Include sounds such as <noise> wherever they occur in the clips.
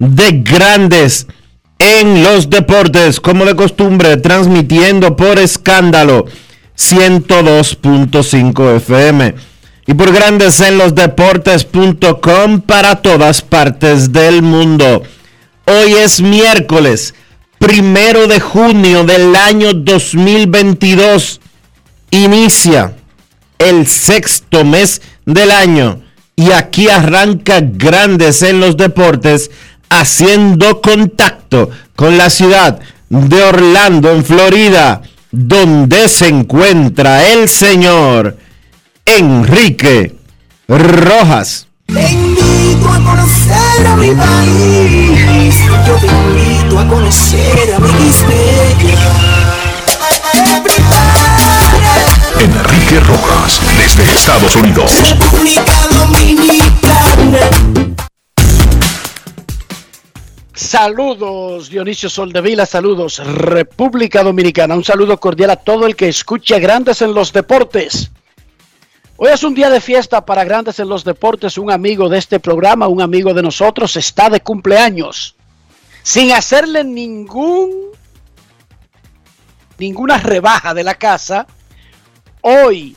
de Grandes en los Deportes, como de costumbre, transmitiendo por escándalo 102.5 FM y por Grandes en los Deportes.com para todas partes del mundo. Hoy es miércoles primero de junio del año 2022 inicia el sexto mes del año y aquí arranca grandes en los deportes haciendo contacto con la ciudad de Orlando en Florida donde se encuentra el señor Enrique Rojas. Te invito a conocer a mi país. Yo te invito a conocer a mi Enrique Rojas, desde Estados Unidos. República Dominicana. Saludos Dionisio Soldevila, saludos República Dominicana, un saludo cordial a todo el que escuche Grandes en los Deportes. Hoy es un día de fiesta para Grandes en los Deportes, un amigo de este programa, un amigo de nosotros, está de cumpleaños, sin hacerle ningún, ninguna rebaja de la casa, hoy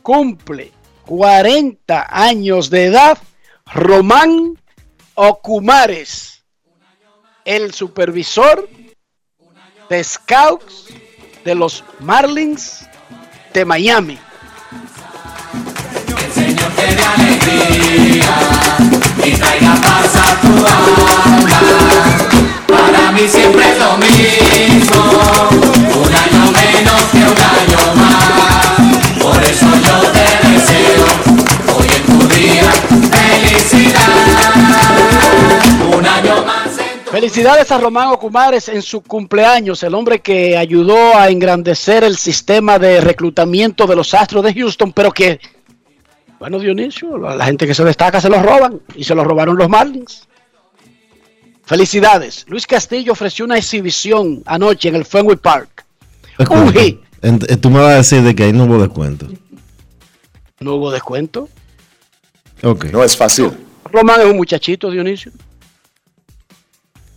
cumple 40 años de edad Román Ocumares, el supervisor de Scouts de los Marlins de Miami. y traiga paz a tu alma. Para mí siempre es lo mismo, un año menos que un año más. Por eso yo te deseo hoy en tu día felicidad. Felicidades a Román Ocumares en su cumpleaños, el hombre que ayudó a engrandecer el sistema de reclutamiento de los Astros de Houston, pero que, bueno, Dionisio, la gente que se destaca se los roban y se los robaron los Marlins. Felicidades. Luis Castillo ofreció una exhibición anoche en el Fenway Park. Un hit. Eh, Tú me vas a decir de que ahí no hubo descuento. No hubo descuento. Ok. No es fácil. Román es un muchachito, Dionisio.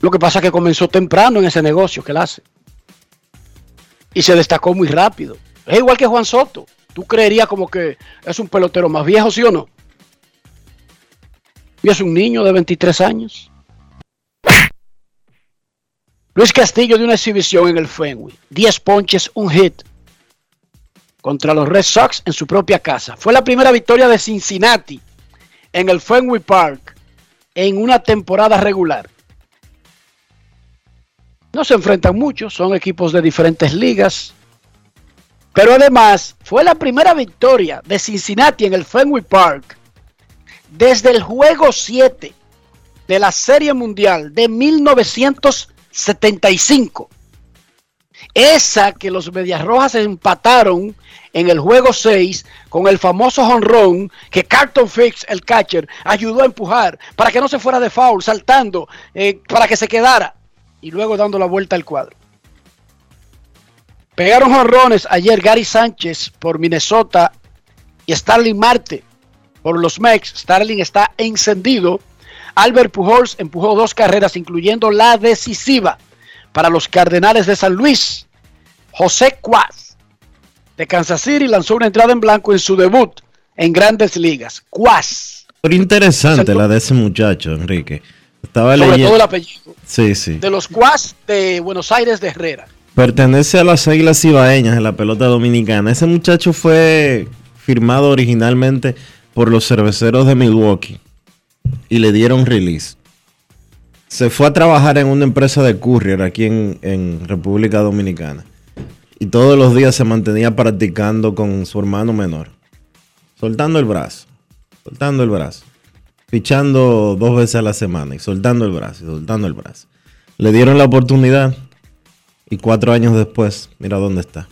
Lo que pasa es que comenzó temprano en ese negocio que él hace. Y se destacó muy rápido. Es igual que Juan Soto. Tú creerías como que es un pelotero más viejo, ¿sí o no? Y es un niño de 23 años. Luis Castillo de una exhibición en el Fenway. 10 ponches, un hit. Contra los Red Sox en su propia casa. Fue la primera victoria de Cincinnati en el Fenway Park en una temporada regular. No se enfrentan mucho, son equipos de diferentes ligas. Pero además fue la primera victoria de Cincinnati en el Fenway Park desde el juego 7 de la Serie Mundial de 1975. Esa que los Medias Rojas empataron en el juego 6 con el famoso honrón que Carlton Fix, el catcher, ayudó a empujar para que no se fuera de foul, saltando, eh, para que se quedara y luego dando la vuelta al cuadro. Pegaron honrones ayer Gary Sánchez por Minnesota y Starling Marte por los Mex. Starling está encendido. Albert Pujols empujó dos carreras, incluyendo la decisiva para los Cardenales de San Luis. José Cuas de Kansas City lanzó una entrada en blanco en su debut en Grandes Ligas. Cuas. Pero interesante la de ese muchacho, Enrique. Estaba Sobre leyendo. todo el apellido. Sí, sí. De los Cuas de Buenos Aires de Herrera. Pertenece a las Águilas Ibaeñas en la pelota dominicana. Ese muchacho fue firmado originalmente por los cerveceros de Milwaukee y le dieron release. Se fue a trabajar en una empresa de courier aquí en, en República Dominicana y todos los días se mantenía practicando con su hermano menor, soltando el brazo, soltando el brazo, fichando dos veces a la semana y soltando el brazo y soltando el brazo. Le dieron la oportunidad y cuatro años después, mira dónde está.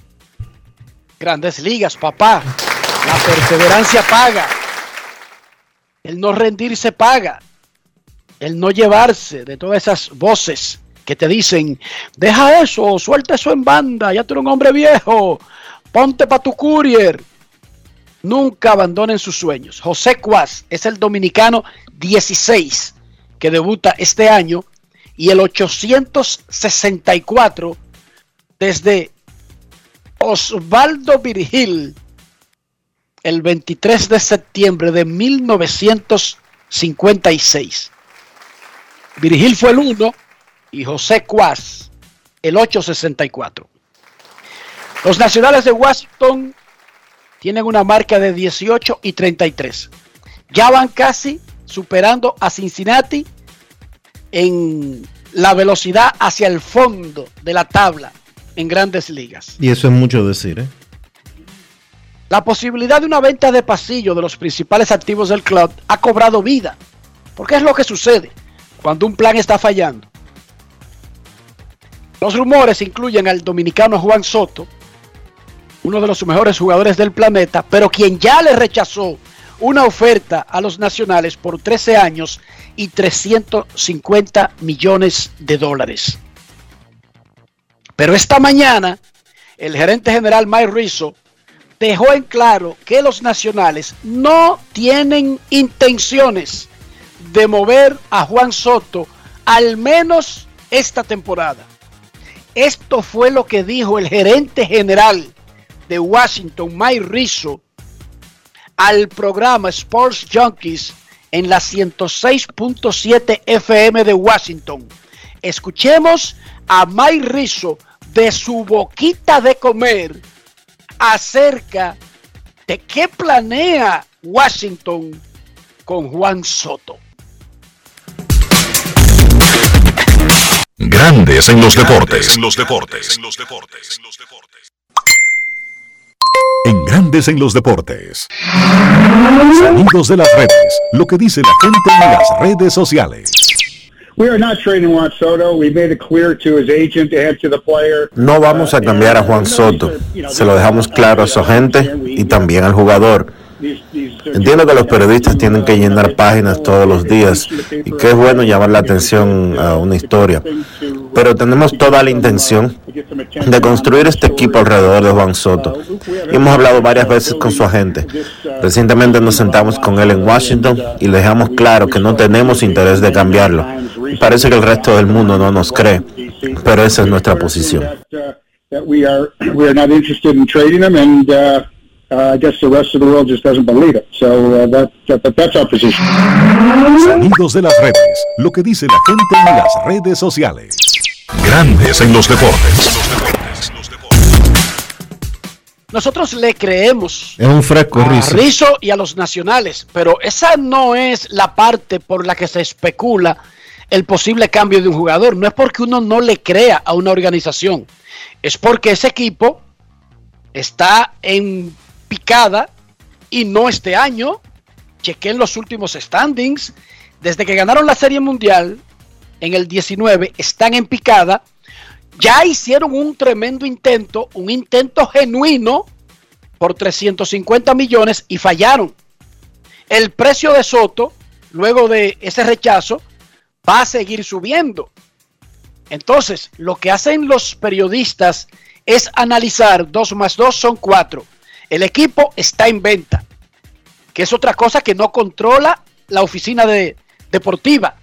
Grandes ligas, papá. La perseverancia paga. El no rendirse paga. El no llevarse de todas esas voces que te dicen, deja eso, suelta eso en banda, ya tú eres un hombre viejo, ponte para tu courier. Nunca abandonen sus sueños. José Cuas es el dominicano 16 que debuta este año y el 864 desde Osvaldo Virgil el 23 de septiembre de 1956. Virgil fue el 1 y José Cuas el 864. Los nacionales de Washington tienen una marca de 18 y 33. Ya van casi superando a Cincinnati en la velocidad hacia el fondo de la tabla en grandes ligas. Y eso es mucho decir, ¿eh? La posibilidad de una venta de pasillo de los principales activos del club ha cobrado vida. Porque es lo que sucede cuando un plan está fallando. Los rumores incluyen al dominicano Juan Soto, uno de los mejores jugadores del planeta, pero quien ya le rechazó una oferta a los nacionales por 13 años y 350 millones de dólares. Pero esta mañana, el gerente general Mike Rizzo dejó en claro que los nacionales no tienen intenciones de mover a Juan Soto al menos esta temporada. Esto fue lo que dijo el gerente general de Washington, Mike Rizzo, al programa Sports Junkies en la 106.7 FM de Washington. Escuchemos a Mike Rizzo de su boquita de comer acerca de qué planea Washington con Juan Soto. Grandes en los deportes. En los deportes. En Grandes en los deportes. Sonidos de las redes. Lo que dice la gente en las redes sociales. We are not trading Juan Soto. We made it clear to his agent and to the player. No vamos a cambiar a Juan Soto. Se lo dejamos claro a su agente y también al jugador. Entiendo que los periodistas tienen que llenar páginas todos los días y que es bueno llamar la atención a una historia. Pero tenemos toda la intención de construir este equipo alrededor de Juan Soto. Y hemos hablado varias veces con su agente. Recientemente nos sentamos con él en Washington y le dejamos claro que no tenemos interés de cambiarlo. Parece que el resto del mundo no nos cree, pero esa es nuestra posición. I guess the rest of the world just doesn't believe it. So uh, that, that that's our position. Sonidos de las redes. Lo que dice la gente en las redes sociales. Grandes en los deportes. Nosotros le creemos Es un fresco, a Rizzo. Rizzo y a los nacionales, pero esa no es la parte por la que se especula el posible cambio de un jugador. No es porque uno no le crea a una organización, es porque ese equipo está en picada y no este año. Chequen los últimos standings. Desde que ganaron la Serie Mundial en el 19, están en picada. Ya hicieron un tremendo intento, un intento genuino por 350 millones y fallaron. El precio de Soto, luego de ese rechazo, va a seguir subiendo. Entonces, lo que hacen los periodistas es analizar 2 más 2 son 4. El equipo está en venta, que es otra cosa que no controla la oficina de, deportiva.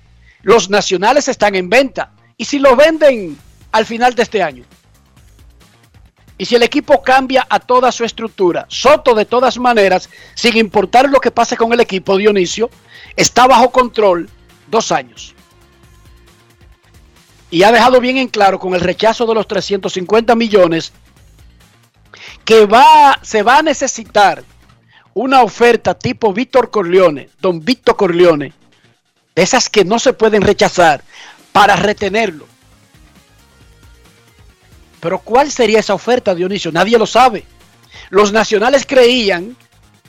Los nacionales están en venta. ¿Y si lo venden al final de este año? Y si el equipo cambia a toda su estructura, Soto de todas maneras, sin importar lo que pase con el equipo, Dionisio, está bajo control dos años. Y ha dejado bien en claro con el rechazo de los 350 millones que va, se va a necesitar una oferta tipo Víctor Corleone, don Víctor Corleone, de esas que no se pueden rechazar para retenerlo. Pero ¿cuál sería esa oferta, Dionisio? Nadie lo sabe. Los nacionales creían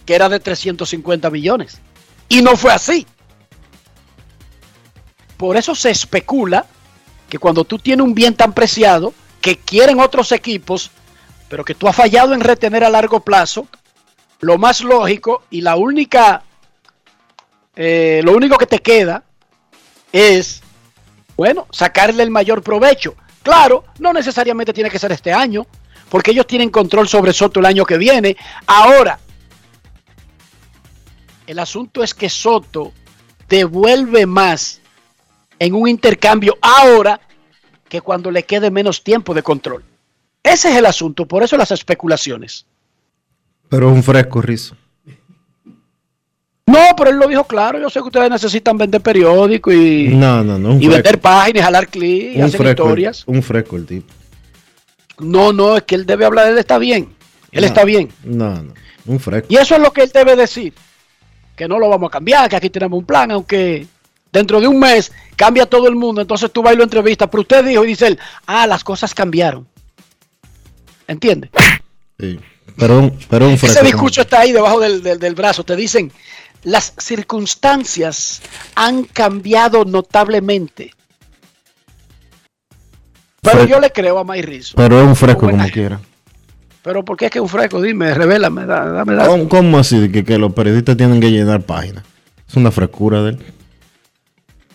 que era de 350 millones. Y no fue así. Por eso se especula que cuando tú tienes un bien tan preciado, que quieren otros equipos, pero que tú has fallado en retener a largo plazo, lo más lógico y la única, eh, lo único que te queda es, bueno, sacarle el mayor provecho. Claro, no necesariamente tiene que ser este año, porque ellos tienen control sobre Soto el año que viene. Ahora, el asunto es que Soto devuelve más en un intercambio ahora que cuando le quede menos tiempo de control. Ese es el asunto, por eso las especulaciones. Pero es un fresco, Rizo. No, pero él lo dijo claro. Yo sé que ustedes necesitan vender periódico y, No, no, no. Y vender páginas, jalar clics hacer fresco, historias. un fresco el tipo. No, no, es que él debe hablar, él está bien. Él está bien. No, no. Un fresco. Y eso es lo que él debe decir. Que no lo vamos a cambiar, que aquí tenemos un plan, aunque dentro de un mes cambia todo el mundo. Entonces tú vas y lo entrevistas, pero usted dijo y dice él, ah, las cosas cambiaron. ¿Entiende? Sí. Un fresco. Ese discurso está ahí debajo del, del- del brazo. Te dicen, las circunstancias han cambiado notablemente. Pero Fre- yo le creo a May Rizzo. Pero es un fresco como quiera. Pero ¿por qué es que es un fresco? Dime, revélame, da- dame, dame. ¿Cómo, cómo así? Que, que los periodistas tienen que llenar páginas. Es una frescura de él.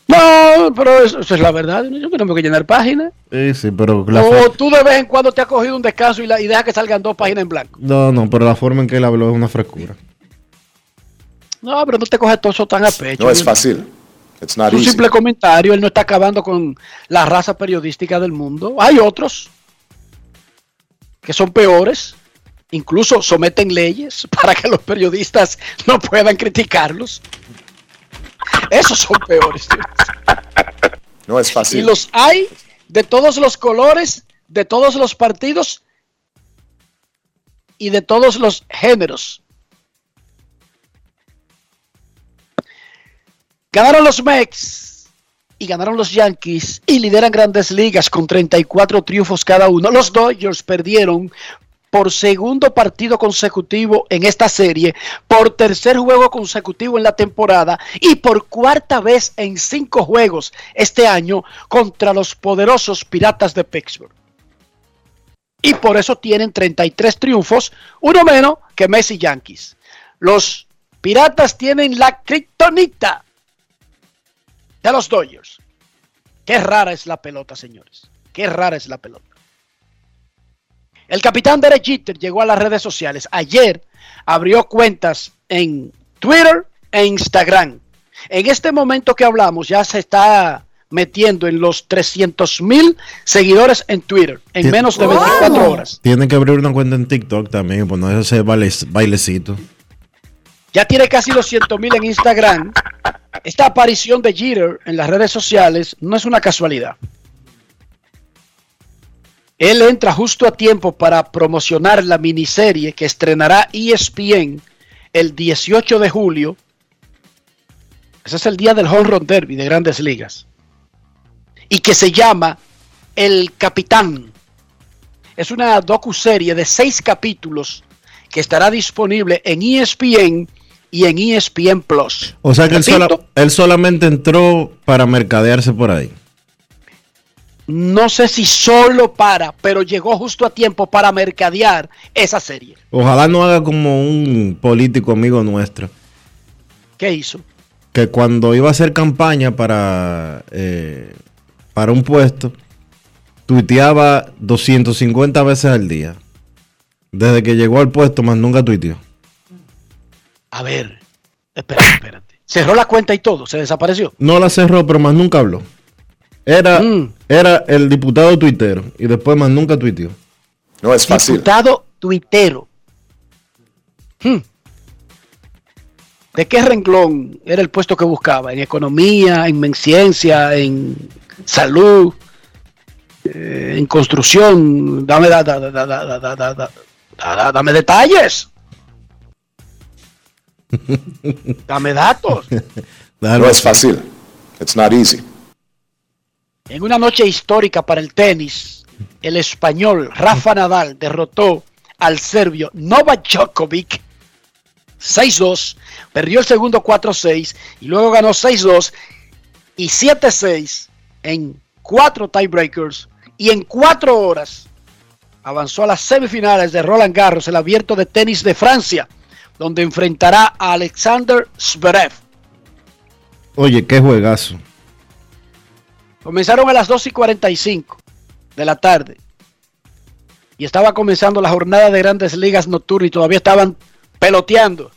No, pero eso, eso es la verdad. Yo tenemos que llenar páginas. Sí, sí, pero la O tú de vez en cuando te has cogido un descanso y, la, y deja que salgan dos páginas en blanco. No, no, pero la forma en que él habló es una frescura. No, pero no te coges todo eso tan a pecho. No es fácil. It's Es un easy. simple comentario. Él no está acabando con la raza periodística del mundo. Hay otros que son peores. Incluso someten leyes <laughs> para que los periodistas no puedan criticarlos. Esos son peores. No es Y fácil. los hay de todos los colores, de todos los partidos y de todos los géneros. Ganaron los Mex y ganaron los Yankees y lideran grandes ligas con 34 triunfos cada uno. Los Dodgers perdieron por segundo partido consecutivo en esta serie, por tercer juego consecutivo en la temporada y por cuarta vez en cinco juegos este año contra los poderosos Piratas de Pittsburgh. Y por eso tienen 33 triunfos, uno menos que Messi Yankees. Los Piratas tienen la criptonita de los Dodgers. Qué rara es la pelota, señores. Qué rara es la pelota. El capitán Derek Jeter llegó a las redes sociales. Ayer abrió cuentas en Twitter e Instagram. En este momento que hablamos ya se está metiendo en los 300 mil seguidores en Twitter en menos de 24 horas. Tienen que abrir una cuenta en TikTok también poner ese baile- bailecito. Ya tiene casi los 100 mil en Instagram. Esta aparición de Jeter en las redes sociales no es una casualidad. Él entra justo a tiempo para promocionar la miniserie que estrenará ESPN el 18 de julio. Ese es el día del Home Run Derby de Grandes Ligas. Y que se llama El Capitán. Es una docuserie de seis capítulos que estará disponible en ESPN y en ESPN Plus. O sea que él, sola- él solamente entró para mercadearse por ahí. No sé si solo para, pero llegó justo a tiempo para mercadear esa serie. Ojalá no haga como un político amigo nuestro, ¿Qué hizo? que cuando iba a hacer campaña para, eh, para un puesto, tuiteaba 250 veces al día. Desde que llegó al puesto, más nunca tuiteó. A ver, espérate, espérate. Cerró la cuenta y todo, se desapareció. No la cerró, pero más nunca habló. Era, era el diputado tuitero y después más nunca tuiteó. No es fácil. Diputado tuitero. ¿De qué renglón era el puesto que buscaba? ¿En economía, en ciencia, en salud, en construcción? Dame, da, dame detalles. dame datos. no es fácil. It's not easy. En una noche histórica para el tenis, el español Rafa Nadal derrotó al serbio Novak Djokovic 6-2, perdió el segundo 4-6 y luego ganó 6-2 y 7-6 en cuatro tiebreakers y en cuatro horas avanzó a las semifinales de Roland Garros, el abierto de tenis de Francia, donde enfrentará a Alexander Zverev. Oye, qué juegazo. Comenzaron a las 2 y 45 de la tarde. Y estaba comenzando la jornada de grandes ligas nocturnas y todavía estaban peloteando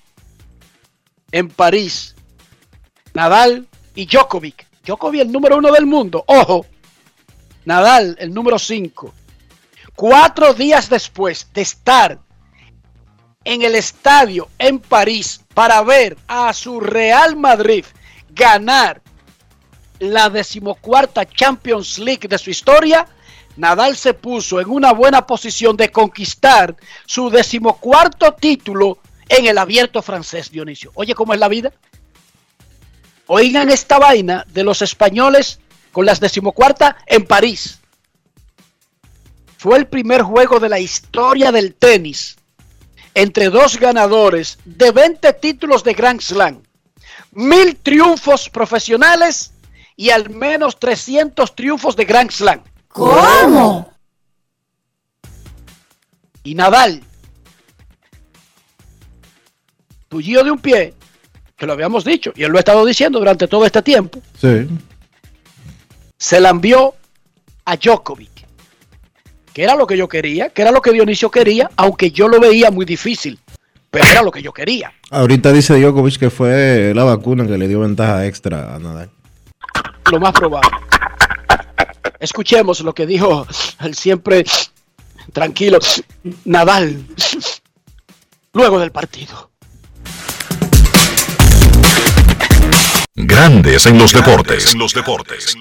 en París. Nadal y Djokovic. Djokovic el número uno del mundo. Ojo. Nadal el número 5. Cuatro días después de estar en el estadio en París para ver a su Real Madrid ganar la decimocuarta Champions League de su historia, Nadal se puso en una buena posición de conquistar su decimocuarto título en el abierto francés, Dionisio. Oye, ¿cómo es la vida? Oigan esta vaina de los españoles con las decimocuarta en París. Fue el primer juego de la historia del tenis entre dos ganadores de 20 títulos de Grand Slam, mil triunfos profesionales y al menos 300 triunfos de Grand Slam. ¿Cómo? Y Nadal, tuyo de un pie, que lo habíamos dicho, y él lo ha estado diciendo durante todo este tiempo, Sí. se la envió a Djokovic, que era lo que yo quería, que era lo que Dionisio quería, aunque yo lo veía muy difícil, pero era lo que yo quería. Ahorita dice Djokovic que fue la vacuna que le dio ventaja extra a Nadal. Lo más probable. Escuchemos lo que dijo el siempre tranquilo Nadal luego del partido. Grandes en los deportes. En los deportes.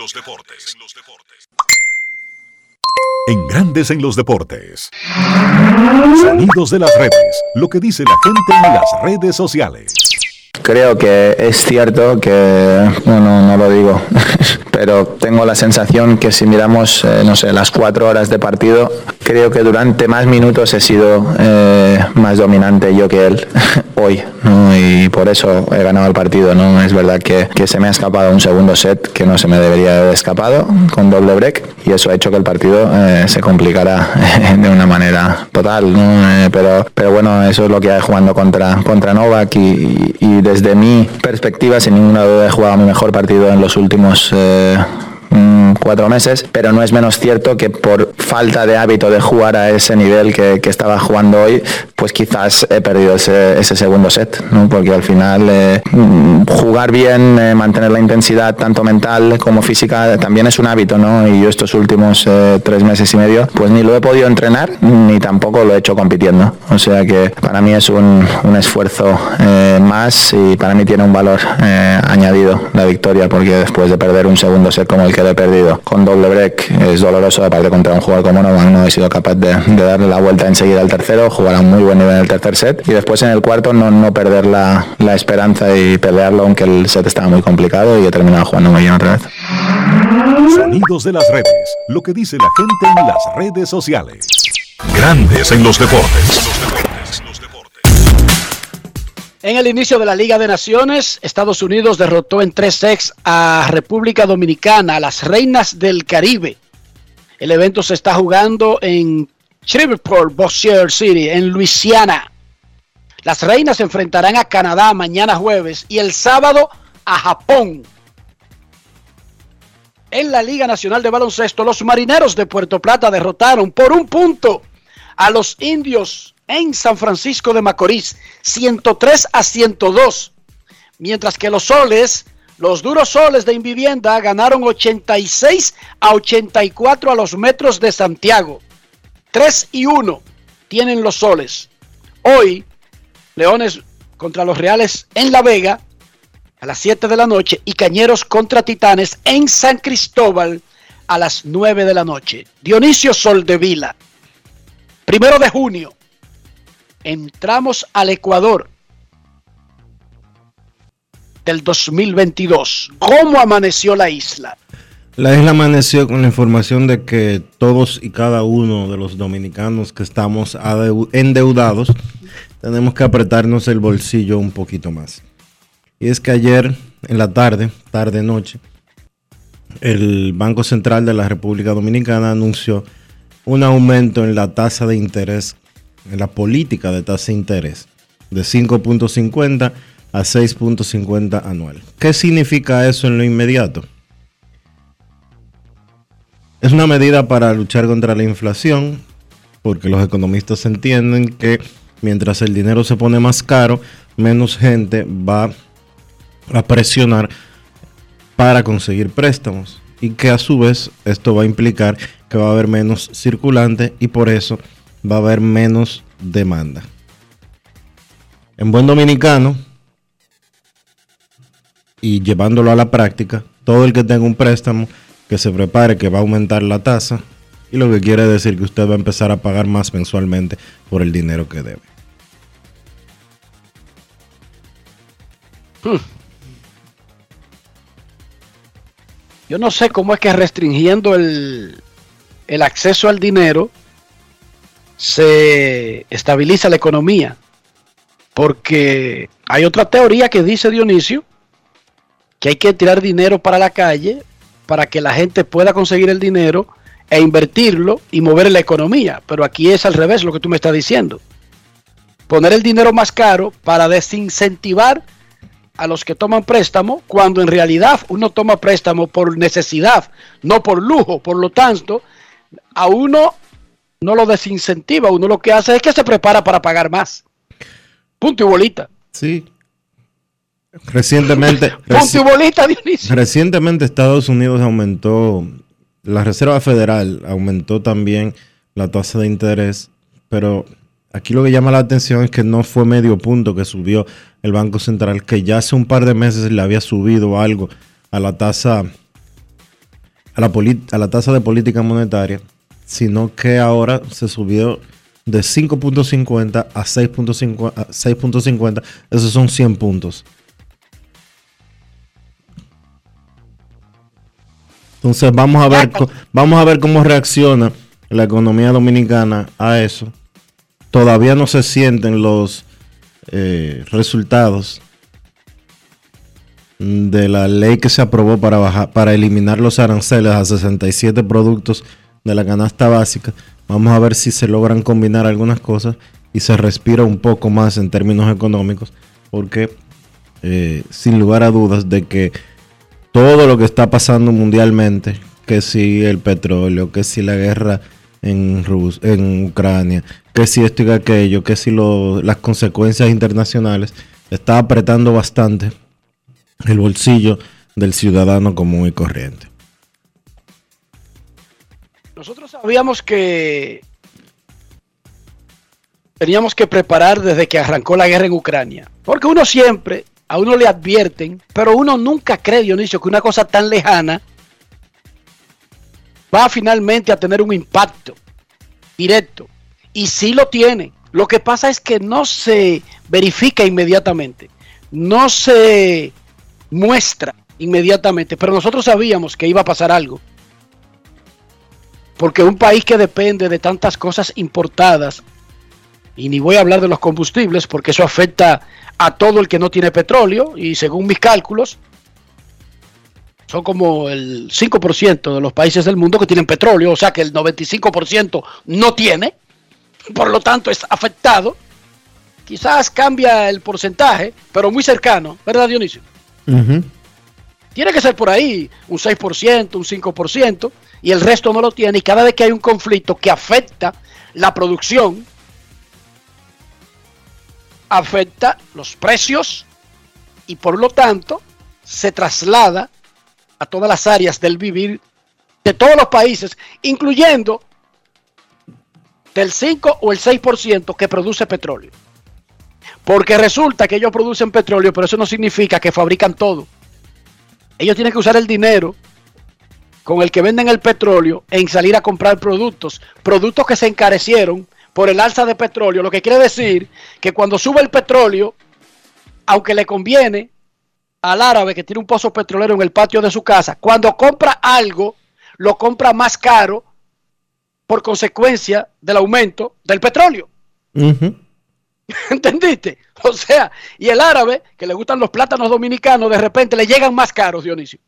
En Grandes en los deportes. Sonidos de las redes. Lo que dice la gente en las redes sociales. Creo que es cierto que, bueno, no lo digo, <laughs> pero tengo la sensación que si miramos, eh, no sé, las cuatro horas de partido, creo que durante más minutos he sido eh, más dominante yo que él <laughs> hoy, ¿no? y por eso he ganado el partido. ¿no? Es verdad que, que se me ha escapado un segundo set que no se me debería haber escapado con doble break y eso ha hecho que el partido eh, se complicara <laughs> de una manera total. ¿no? Eh, pero, pero bueno, eso es lo que hay jugando contra, contra Novak y, y- desde mi perspectiva, sin ninguna duda, he jugado mi mejor partido en los últimos... eh, mm, cuatro meses, pero no es menos cierto que por falta de hábito de jugar a ese nivel que estaba jugando hoy, pues quizás he perdido ese, ese segundo set, ¿no? porque al final eh, mm, jugar bien, eh, mantener la intensidad tanto mental como física también es un hábito, ¿no? y yo estos últimos eh, tres meses y medio, pues ni lo he podido entrenar ni tampoco lo he hecho compitiendo, o sea que para mí es un, esfuerzo eh, más y para mí tiene un valor añadido la victoria, porque después de perder un segundo set como el que le he perdido con doble break es doloroso, aparte contra un jugador como Novak no he sido capaz de, de darle la vuelta enseguida al tercero, jugar a un muy buen nivel en el tercer set y después en el cuarto no, no perder la, la esperanza y pelearlo aunque el set estaba muy complicado y he terminado jugando muy bien otra vez. Sonidos de las redes. Lo que dice la gente en las redes sociales. Grandes en los deportes. En el inicio de la Liga de Naciones, Estados Unidos derrotó en tres sets a República Dominicana, a las Reinas del Caribe, El evento se está jugando en Shreveport, Bossier City, en Luisiana. Las reinas se enfrentarán a Canadá mañana jueves y el sábado a Japón. En la Liga Nacional de Baloncesto, los marineros de Puerto Plata derrotaron por un punto a los indios en San Francisco de Macorís, 103 a 102. Mientras que los soles, los duros soles de Invivienda ganaron 86 a 84 a los metros de Santiago. 3 y 1 tienen los soles. Hoy, Leones contra los Reales en La Vega a las 7 de la noche y Cañeros contra Titanes en San Cristóbal a las 9 de la noche. Dionisio Soldevila, primero de junio, entramos al Ecuador del 2022. ¿Cómo amaneció la isla? La isla amaneció con la información de que todos y cada uno de los dominicanos que estamos endeudados tenemos que apretarnos el bolsillo un poquito más. Y es que ayer en la tarde, tarde noche, el Banco Central de la República Dominicana anunció un aumento en la tasa de interés, en la política de tasa de interés, de 5.50 a 6.50 anual. ¿Qué significa eso en lo inmediato? Es una medida para luchar contra la inflación, porque los economistas entienden que mientras el dinero se pone más caro, menos gente va a presionar para conseguir préstamos y que a su vez esto va a implicar que va a haber menos circulante y por eso va a haber menos demanda. En buen dominicano y llevándolo a la práctica, todo el que tenga un préstamo que se prepare que va a aumentar la tasa y lo que quiere decir que usted va a empezar a pagar más mensualmente por el dinero que debe. Yo no sé cómo es que restringiendo el, el acceso al dinero se estabiliza la economía. Porque hay otra teoría que dice Dionisio que hay que tirar dinero para la calle para que la gente pueda conseguir el dinero e invertirlo y mover la economía. Pero aquí es al revés lo que tú me estás diciendo. Poner el dinero más caro para desincentivar a los que toman préstamo, cuando en realidad uno toma préstamo por necesidad, no por lujo. Por lo tanto, a uno no lo desincentiva, uno lo que hace es que se prepara para pagar más. Punto y bolita. Sí. Recientemente. <laughs> Recientemente Estados Unidos aumentó, la Reserva Federal aumentó también la tasa de interés, pero aquí lo que llama la atención es que no fue medio punto que subió el Banco Central, que ya hace un par de meses le había subido algo a la tasa a la, a la tasa de política monetaria, sino que ahora se subió de 5.50 a 6.50, a 6.50, esos son 100 puntos. Entonces vamos a ver vamos a ver cómo reacciona la economía dominicana a eso. Todavía no se sienten los eh, resultados de la ley que se aprobó para bajar, para eliminar los aranceles a 67 productos de la canasta básica. Vamos a ver si se logran combinar algunas cosas y se respira un poco más en términos económicos, porque eh, sin lugar a dudas de que todo lo que está pasando mundialmente, que si el petróleo, que si la guerra en, Rus en Ucrania, que si esto y aquello, que si las consecuencias internacionales, está apretando bastante el bolsillo del ciudadano común y corriente. Nosotros sabíamos que teníamos que preparar desde que arrancó la guerra en Ucrania. Porque uno siempre, a uno le advierten, pero uno nunca cree, Dionisio, que una cosa tan lejana va finalmente a tener un impacto directo. Y sí lo tiene. Lo que pasa es que no se verifica inmediatamente. No se muestra inmediatamente. Pero nosotros sabíamos que iba a pasar algo. Porque un país que depende de tantas cosas importadas, y ni voy a hablar de los combustibles, porque eso afecta a todo el que no tiene petróleo, y según mis cálculos, Son como el 5% de los países del mundo que tienen petróleo, o sea que el 95% no tiene, por lo tanto es afectado. Quizás cambia el porcentaje, pero muy cercano, ¿verdad Dionisio? Tiene que ser por ahí un 6%, un 5%, y el resto no lo tiene. Y cada vez que hay un conflicto que afecta la producción, afecta los precios y por lo tanto se traslada a todas las áreas del vivir de todos los países, incluyendo del 5 o el 6% que produce petróleo. Porque resulta que ellos producen petróleo, pero eso no significa que fabrican todo. Ellos tienen que usar el dinero con el que venden el petróleo en salir a comprar productos, productos que se encarecieron por el alza de petróleo, lo que quiere decir que cuando sube el petróleo, aunque le conviene al árabe que tiene un pozo petrolero en el patio de su casa, cuando compra algo, lo compra más caro por consecuencia del aumento del petróleo. <laughs> ¿Entendiste? O sea, y el árabe, que le gustan los plátanos dominicanos, de repente le llegan más caros, Dionisio.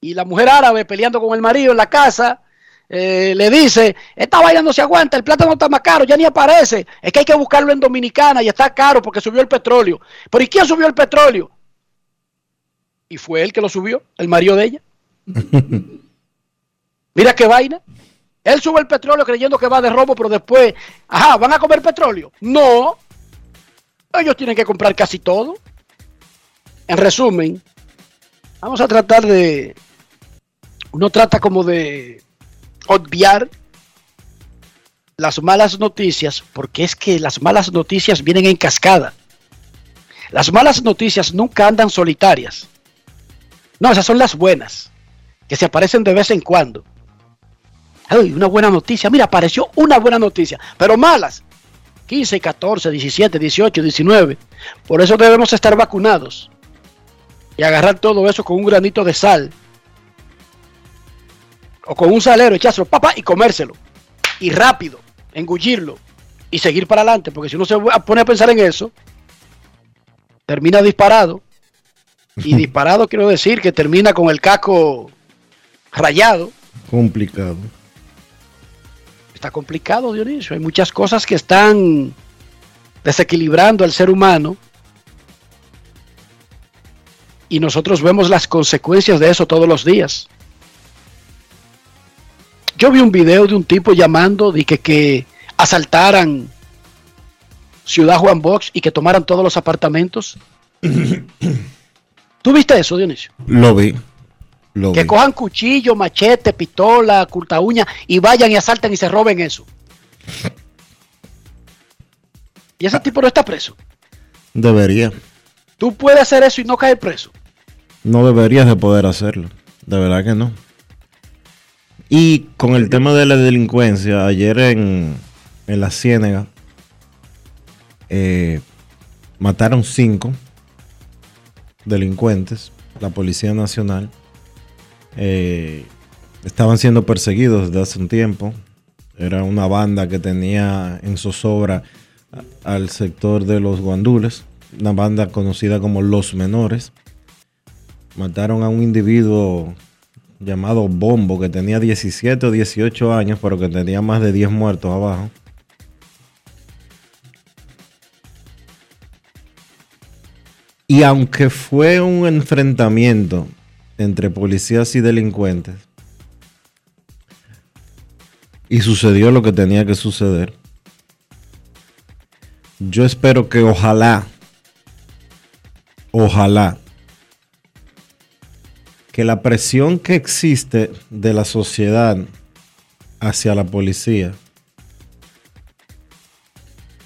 Y la mujer árabe peleando con el marido en la casa, eh, le dice, esta vaina no se aguanta, el plátano está más caro, ya ni aparece, es que hay que buscarlo en Dominicana y está caro porque subió el petróleo. Pero ¿y quién subió el petróleo? Y fue él que lo subió, el marido de ella. <laughs> Mira qué vaina. Él sube el petróleo creyendo que va de robo, pero después, ajá, ¿van a comer petróleo? No. Ellos tienen que comprar casi todo. En resumen, vamos a tratar de... Uno trata como de obviar las malas noticias, porque es que las malas noticias vienen en cascada. Las malas noticias nunca andan solitarias. No, esas son las buenas, que se aparecen de vez en cuando. Ay, una buena noticia. Mira, apareció una buena noticia, pero malas. 15, 14, 17, 18, 19. Por eso debemos estar vacunados y agarrar todo eso con un granito de sal o con un salero, echárselo, papá, y comérselo. Y rápido, engullirlo y seguir para adelante, porque si uno se pone a pensar en eso, termina disparado. Y <laughs> disparado quiero decir que termina con el casco rayado. Complicado. Está complicado, Dionisio. Hay muchas cosas que están desequilibrando al ser humano. Y nosotros vemos las consecuencias de eso todos los días. Yo vi un video de un tipo llamando de que, que asaltaran Ciudad Juan Box y que tomaran todos los apartamentos. <coughs> ¿Tú viste eso, Dionisio? Lo vi. Lo que vi. cojan cuchillo, machete, pistola, curta uña y vayan y asalten y se roben eso. Y ese tipo no está preso. Debería. Tú puedes hacer eso y no caer preso. No deberías de poder hacerlo. De verdad que no. Y con el tema de la delincuencia, ayer en, en la Ciénega eh, mataron cinco delincuentes, la Policía Nacional. Eh, estaban siendo perseguidos desde hace un tiempo. Era una banda que tenía en zozobra al sector de los guandules, una banda conocida como Los Menores. Mataron a un individuo llamado Bombo que tenía 17 o 18 años, pero que tenía más de 10 muertos abajo. Y aunque fue un enfrentamiento entre policías y delincuentes, y sucedió lo que tenía que suceder, yo espero que ojalá, ojalá, que la presión que existe de la sociedad hacia la policía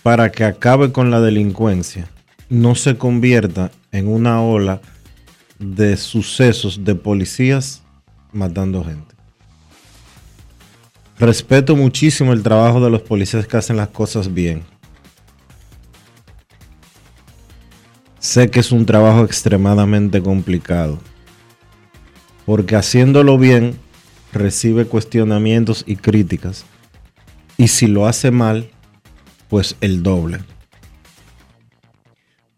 para que acabe con la delincuencia no se convierta en una ola de sucesos de policías matando gente. Respeto muchísimo el trabajo de los policías que hacen las cosas bien. Sé que es un trabajo extremadamente complicado. Porque haciéndolo bien recibe cuestionamientos y críticas. Y si lo hace mal, pues el doble.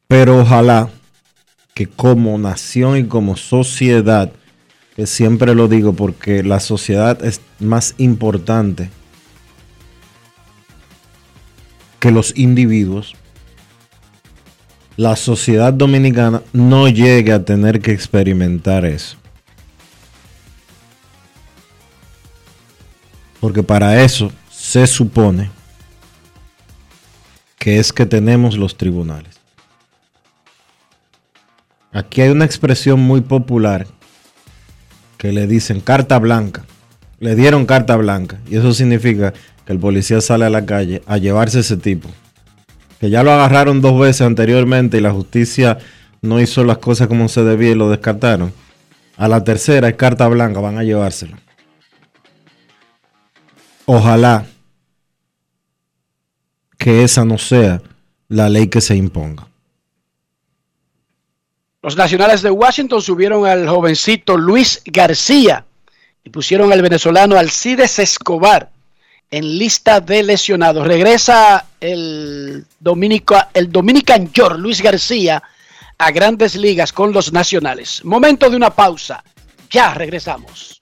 Pero ojalá que como nación y como sociedad, que siempre lo digo porque la sociedad es más importante que los individuos, la sociedad dominicana no llegue a tener que experimentar eso. Porque para eso se supone que es que tenemos los tribunales. Aquí hay una expresión muy popular que le dicen carta blanca. Le dieron carta blanca. Y eso significa que el policía sale a la calle a llevarse ese tipo. Que ya lo agarraron dos veces anteriormente y la justicia no hizo las cosas como se debía y lo descartaron. A la tercera es carta blanca, van a llevárselo. Ojalá que esa no sea la ley que se imponga. Los nacionales de Washington subieron al jovencito Luis García y pusieron al venezolano Alcides Escobar en lista de lesionados. Regresa el, Dominica, el Dominican York, Luis García, a grandes ligas con los nacionales. Momento de una pausa. Ya regresamos.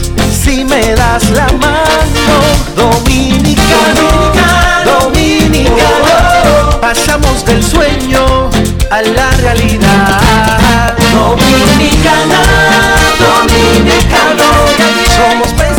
si me das la mano. Dominicano, dominicano, pasamos del sueño a la realidad. Dominicana, dominicano, somos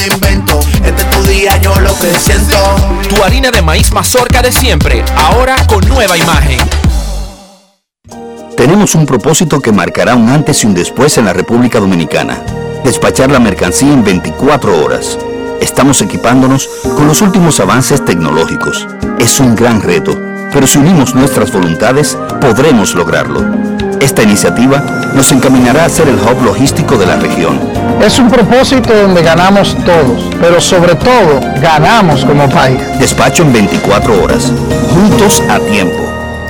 invento. Este es tu día, yo lo que siento. Tu harina de maíz mazorca de siempre, ahora con nueva imagen. Tenemos un propósito que marcará un antes y un después en la República Dominicana. Despachar la mercancía en 24 horas. Estamos equipándonos con los últimos avances tecnológicos. Es un gran reto, pero si unimos nuestras voluntades, podremos lograrlo. Esta iniciativa nos encaminará a ser el hub logístico de la región. Es un propósito donde ganamos todos, pero sobre todo ganamos como país. Despacho en 24 horas. Juntos a tiempo.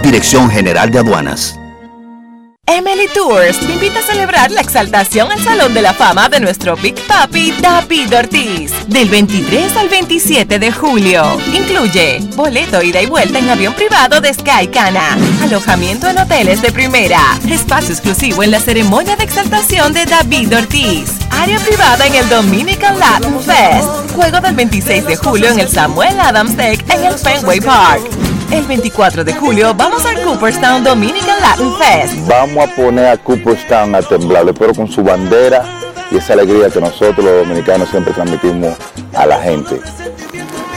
Dirección General de Aduanas. Emily Tours te invita a celebrar la exaltación al Salón de la Fama de nuestro Big Papi David Ortiz del 23 al 27 de julio. Incluye boleto ida y vuelta en avión privado de Sky Cana, alojamiento en hoteles de primera, espacio exclusivo en la ceremonia de exaltación de David Ortiz, área privada en el Dominican Latin Fest, juego del 26 de julio en el Samuel Adams Tech en el Fenway Park. El 24 de julio vamos al Cooperstown Dominican Latin Fest. Vamos a poner a Cooperstown a temblar, pero con su bandera y esa alegría que nosotros los dominicanos siempre transmitimos a la gente.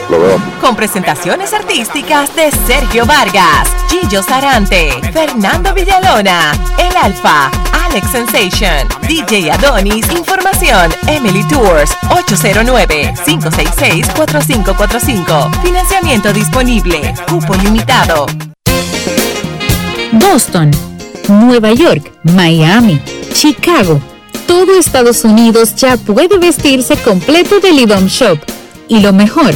Lo veo. Con presentaciones artísticas de Sergio Vargas, Gillo Sarante, Fernando Villalona, El Alfa, Alex Sensation, DJ Adonis, Información, Emily Tours, 809-566-4545. Financiamiento disponible, cupo limitado. Boston, Nueva York, Miami, Chicago. Todo Estados Unidos ya puede vestirse completo del IDOM Shop. Y lo mejor,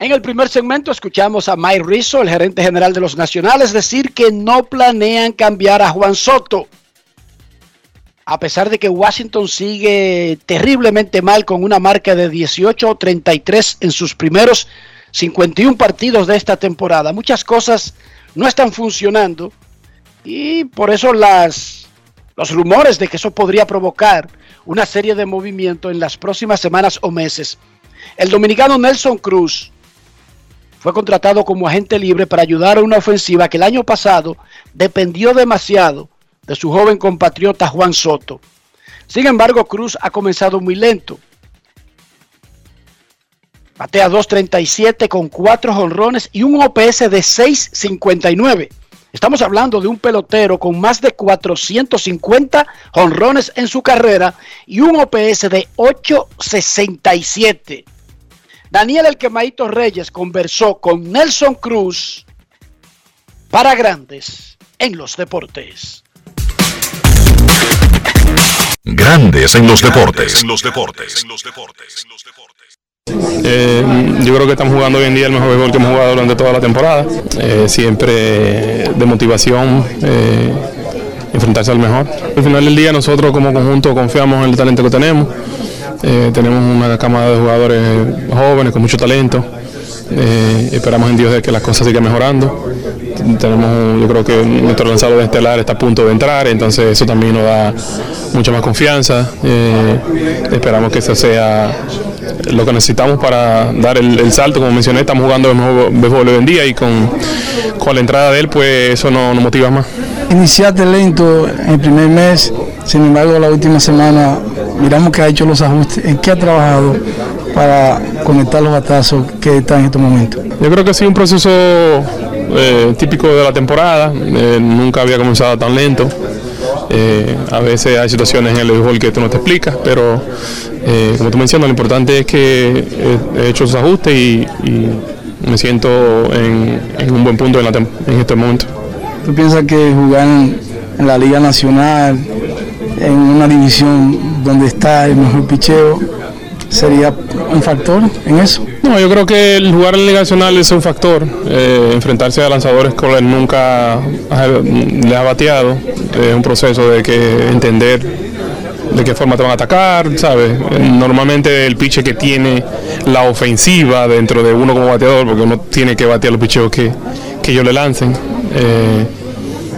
En el primer segmento escuchamos a Mike Rizzo, el gerente general de los Nacionales, decir que no planean cambiar a Juan Soto. A pesar de que Washington sigue terriblemente mal con una marca de 18-33 en sus primeros 51 partidos de esta temporada. Muchas cosas no están funcionando y por eso las, los rumores de que eso podría provocar una serie de movimientos en las próximas semanas o meses. El dominicano Nelson Cruz fue contratado como agente libre para ayudar a una ofensiva que el año pasado dependió demasiado de su joven compatriota Juan Soto. Sin embargo, Cruz ha comenzado muy lento. Batea 2.37 con 4 jonrones y un OPS de 6.59. Estamos hablando de un pelotero con más de 450 jonrones en su carrera y un OPS de 8.67. Daniel El Quemaito Reyes conversó con Nelson Cruz para grandes en los deportes. Grandes en los deportes. Eh, yo creo que estamos jugando hoy en día el mejor béisbol que hemos jugado durante toda la temporada. Eh, siempre de motivación, eh, enfrentarse al mejor. Al final del día nosotros como conjunto confiamos en el talento que tenemos. Eh, tenemos una cámara de jugadores jóvenes con mucho talento. Eh, esperamos en Dios de que las cosas sigan mejorando. Tenemos, yo creo que nuestro lanzador estelar está a punto de entrar, entonces eso también nos da mucha más confianza. Eh, esperamos que eso sea lo que necesitamos para dar el, salto. Como mencioné, estamos jugando el mejor béisbol hoy en día y con, con la entrada de él, pues eso nos, nos motiva más. Iniciaste lento en el primer mes, sin embargo la última semana miramos que ha hecho los ajustes, en qué ha trabajado para conectar los batazos que están en estos momentos. Yo creo que ha sido un proceso eh, típico de la temporada, eh, nunca había comenzado tan lento. Eh, a veces hay situaciones en el béisbol que tú no te explicas, pero como tú mencionas, lo importante es que he, he hecho esos ajustes y, y me siento en, en un buen punto en, la tem- en este momento. ¿Tú piensas que jugar en, en la Liga Nacional, en una división donde está el mejor picheo, sería un factor en eso? No, yo creo que el jugar en Liga Nacional es un factor. eh, enfrentarse a lanzadores con él nunca ha- le ha bateado. Es un proceso de que entender de qué forma te van a atacar, ¿sabes? Normalmente el piche que tiene la ofensiva dentro de uno como bateador, porque uno tiene que batear los picheos que, que ellos le lancen. Eh,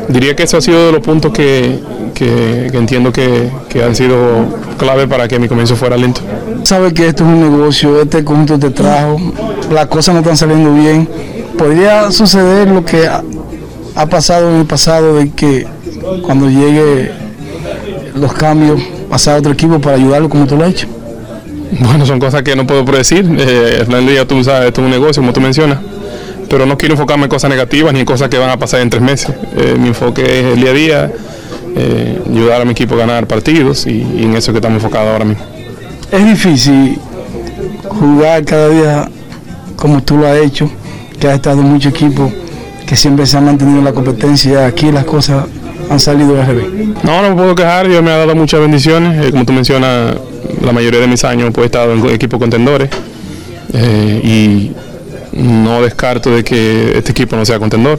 diría que eso ha sido de los puntos que, que- que entiendo que, que han sido clave para que mi comienzo fuera lento. Sabes que esto es un negocio, este conjunto te trajo, las cosas no están saliendo bien. ¿Podría suceder lo que ha, ha pasado en el pasado de que cuando llegue los cambios, pasar a otro equipo para ayudarlo como tú lo has hecho? Bueno, son cosas que no puedo predecir. Eh, tú sabes, esto es un negocio, como tú mencionas. Pero no quiero enfocarme en cosas negativas ni en cosas que van a pasar en tres meses. Eh, mi enfoque es el día a día, eh, ayudar a mi equipo a ganar partidos y, y en eso que estamos enfocados ahora mismo. Es difícil jugar cada día como tú lo has hecho, que has estado en muchos equipos, que siempre se han mantenido en la competencia. Aquí las cosas han salido al revés. No, no me puedo quejar, Dios me ha dado muchas bendiciones. Eh, como tú mencionas, la mayoría de mis años pues, he estado en equipos contendores eh, y no descarto de que este equipo no sea contendor.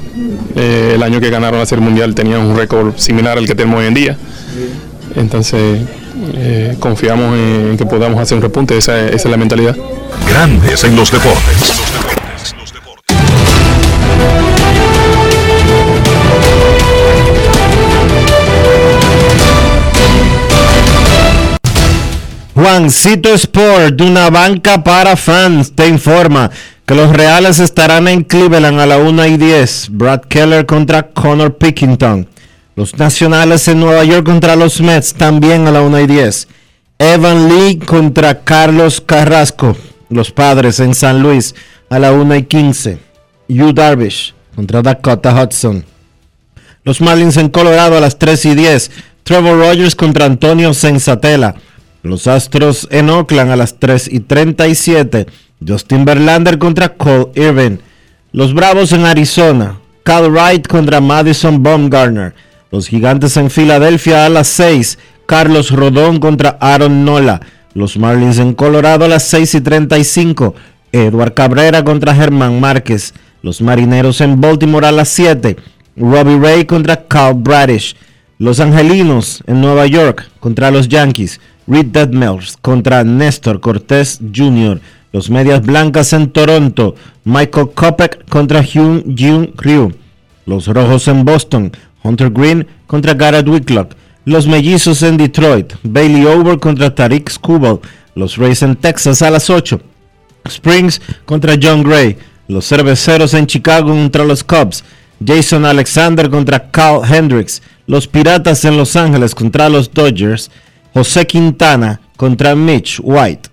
Eh, el año que ganaron la Serie Mundial tenían un récord similar al que tenemos hoy en día. Entonces, eh, confiamos en que podamos hacer un repunte, esa, esa es la mentalidad. Grandes en los deportes. Juancito Sport, una banca para fans, te informa que los Reales estarán en Cleveland a la 1 y 10. Brad Keller contra Connor Pickington. Los Nacionales en Nueva York contra los Mets también a la 1 y 10. Evan Lee contra Carlos Carrasco. Los Padres en San Luis a la 1 y 15. Yu Darvish contra Dakota Hudson. Los Marlins en Colorado a las 3 y 10. Trevor Rogers contra Antonio Sensatela. Los Astros en Oakland a las 3 y 37. Justin Verlander contra Cole Irvin. Los Bravos en Arizona. Cal Wright contra Madison Baumgartner. Los Gigantes en Filadelfia a las 6. Carlos Rodón contra Aaron Nola. Los Marlins en Colorado a las 6 y 35. Edward Cabrera contra Germán Márquez. Los Marineros en Baltimore a las 7. Robbie Ray contra Carl Bradish. Los Angelinos en Nueva York contra los Yankees. Reed Detmers contra Néstor Cortés Jr. Los Medias Blancas en Toronto. Michael Kopech contra Hyun Jun Ryu. Los Rojos en Boston. Hunter Green contra Garrett Whitlock. Los Mellizos en Detroit. Bailey Over contra Tariq Skubal. Los Rays en Texas a las 8. Springs contra John Gray. Los Cerveceros en Chicago contra los Cubs. Jason Alexander contra Carl Hendricks. Los Piratas en Los Ángeles contra los Dodgers. José Quintana contra Mitch White.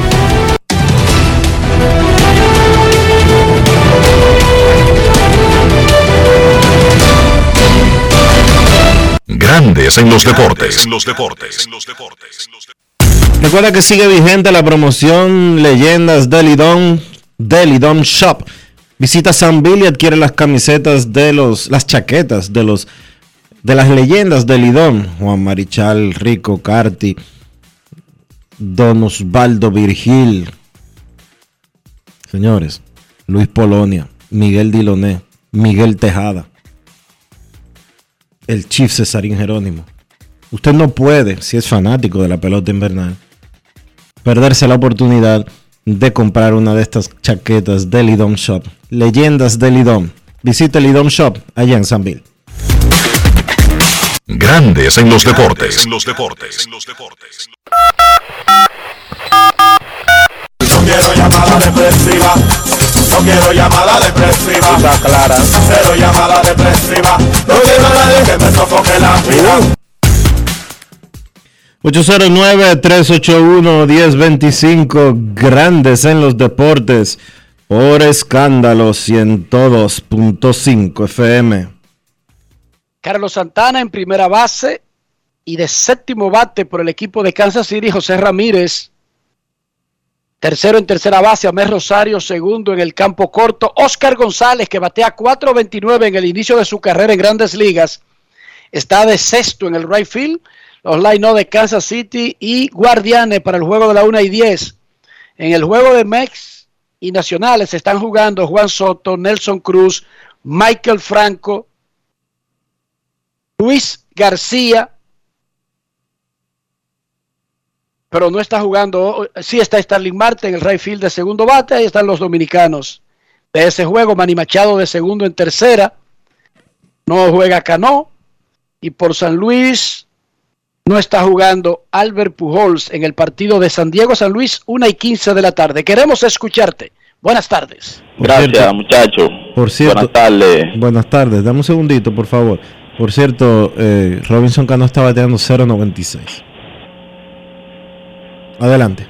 Grandes en los deportes. los deportes. Recuerda que sigue vigente la promoción Leyendas del Lidón, del Lidón Shop. Visita San Bill y adquiere las camisetas de los, las chaquetas de los, de las leyendas del Lidón. Juan Marichal, Rico Carti, Don Osvaldo Virgil. Señores, Luis Polonia, Miguel Diloné, Miguel Tejada, el Chief Cesarín Jerónimo. Usted no puede, si es fanático de la pelota invernal, perderse la oportunidad de comprar una de estas chaquetas de Lidom Shop. Leyendas de Lidom. Visite Lidom Shop allá en San Bill. Grandes en los deportes. los deportes. No quiero llamada depresiva. No quiero llamada depresiva. clara. Cero llamada depresiva. No quiero a nadie que me sofoque la vida. 809-381-1025, grandes en los deportes, por escándalo 102.5 FM. Carlos Santana en primera base y de séptimo bate por el equipo de Kansas City, José Ramírez. Tercero en tercera base, Amés Rosario. Segundo en el campo corto, Oscar González, que batea 4.29 en el inicio de su carrera en grandes ligas. Está de sexto en el right field los line de Kansas City y Guardianes para el juego de la 1 y 10. En el juego de Mex y Nacionales están jugando Juan Soto, Nelson Cruz, Michael Franco, Luis García, pero no está jugando, sí está Starling Marte en el right field de segundo bate, ahí están los dominicanos de ese juego, Manny Machado de segundo en tercera, no juega Cano, y por San Luis no está jugando Albert Pujols en el partido de San Diego San Luis, 1 y 15 de la tarde. Queremos escucharte. Buenas tardes. Gracias, muchachos. Por cierto, buenas tardes. Buenas tardes. Dame un segundito, por favor. Por cierto, eh, Robinson Cano está bateando 0.96. Adelante.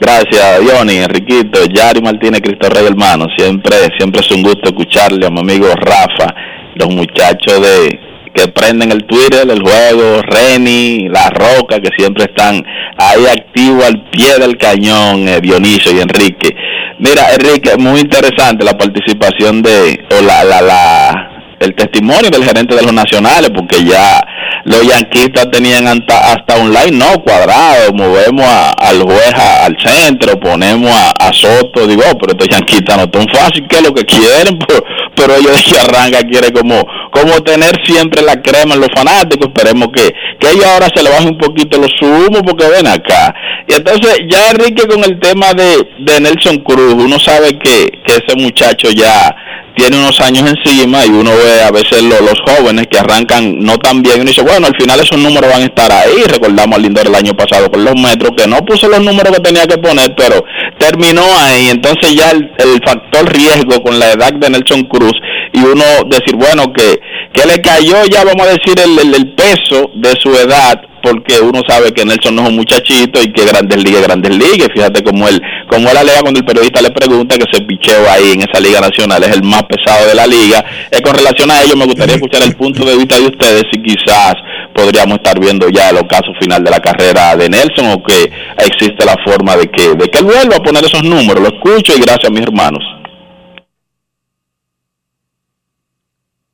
Gracias, Johnny, Enriquito, Yari Martínez, Cristo Rey, hermano. Siempre, siempre es un gusto escucharle a mi amigo Rafa, los muchachos de que prenden el Twitter, el juego, Reni, La Roca, que siempre están ahí activos al pie del cañón, eh, y Enrique. Mira, Enrique, muy interesante la participación de, o la, la, la, el testimonio del gerente de los nacionales, porque ya los yanquistas tenían hasta, un line no cuadrado, movemos al juez al centro, ponemos a, Soto, digo, oh, pero estos yanquistas no tan fácil, que es lo que quieren, <laughs> pero, ellos de arranca quieren como, como tener siempre la crema en los fanáticos, esperemos que, que ellos ahora se le bajen un poquito los humos, porque ven acá. Y entonces ya Enrique con el tema de, de Nelson Cruz, uno sabe que, que ese muchacho ya tiene unos años encima y uno ve a veces lo- los jóvenes que arrancan no tan bien y uno dice, bueno, al final esos números van a estar ahí. Recordamos al Lindor el año pasado con los metros, que no puso los números que tenía que poner, pero terminó ahí. Entonces ya el, el factor riesgo con la edad de Nelson Cruz y uno decir, bueno, que, que le cayó ya, vamos a decir, el, el- el peso de su edad porque uno sabe que Nelson no es un muchachito y que Grandes Ligas es Grandes Ligas. Fíjate cómo él, como él alega cuando el periodista le pregunta que ese picheo ahí en esa Liga Nacional es el más pesado de la liga. Eh, con relación a ello, me gustaría escuchar el punto de vista de ustedes si quizás podríamos estar viendo ya el ocaso final de la carrera de Nelson o que existe la forma de que, de que él vuelva a poner esos números. Lo escucho y gracias a mis hermanos.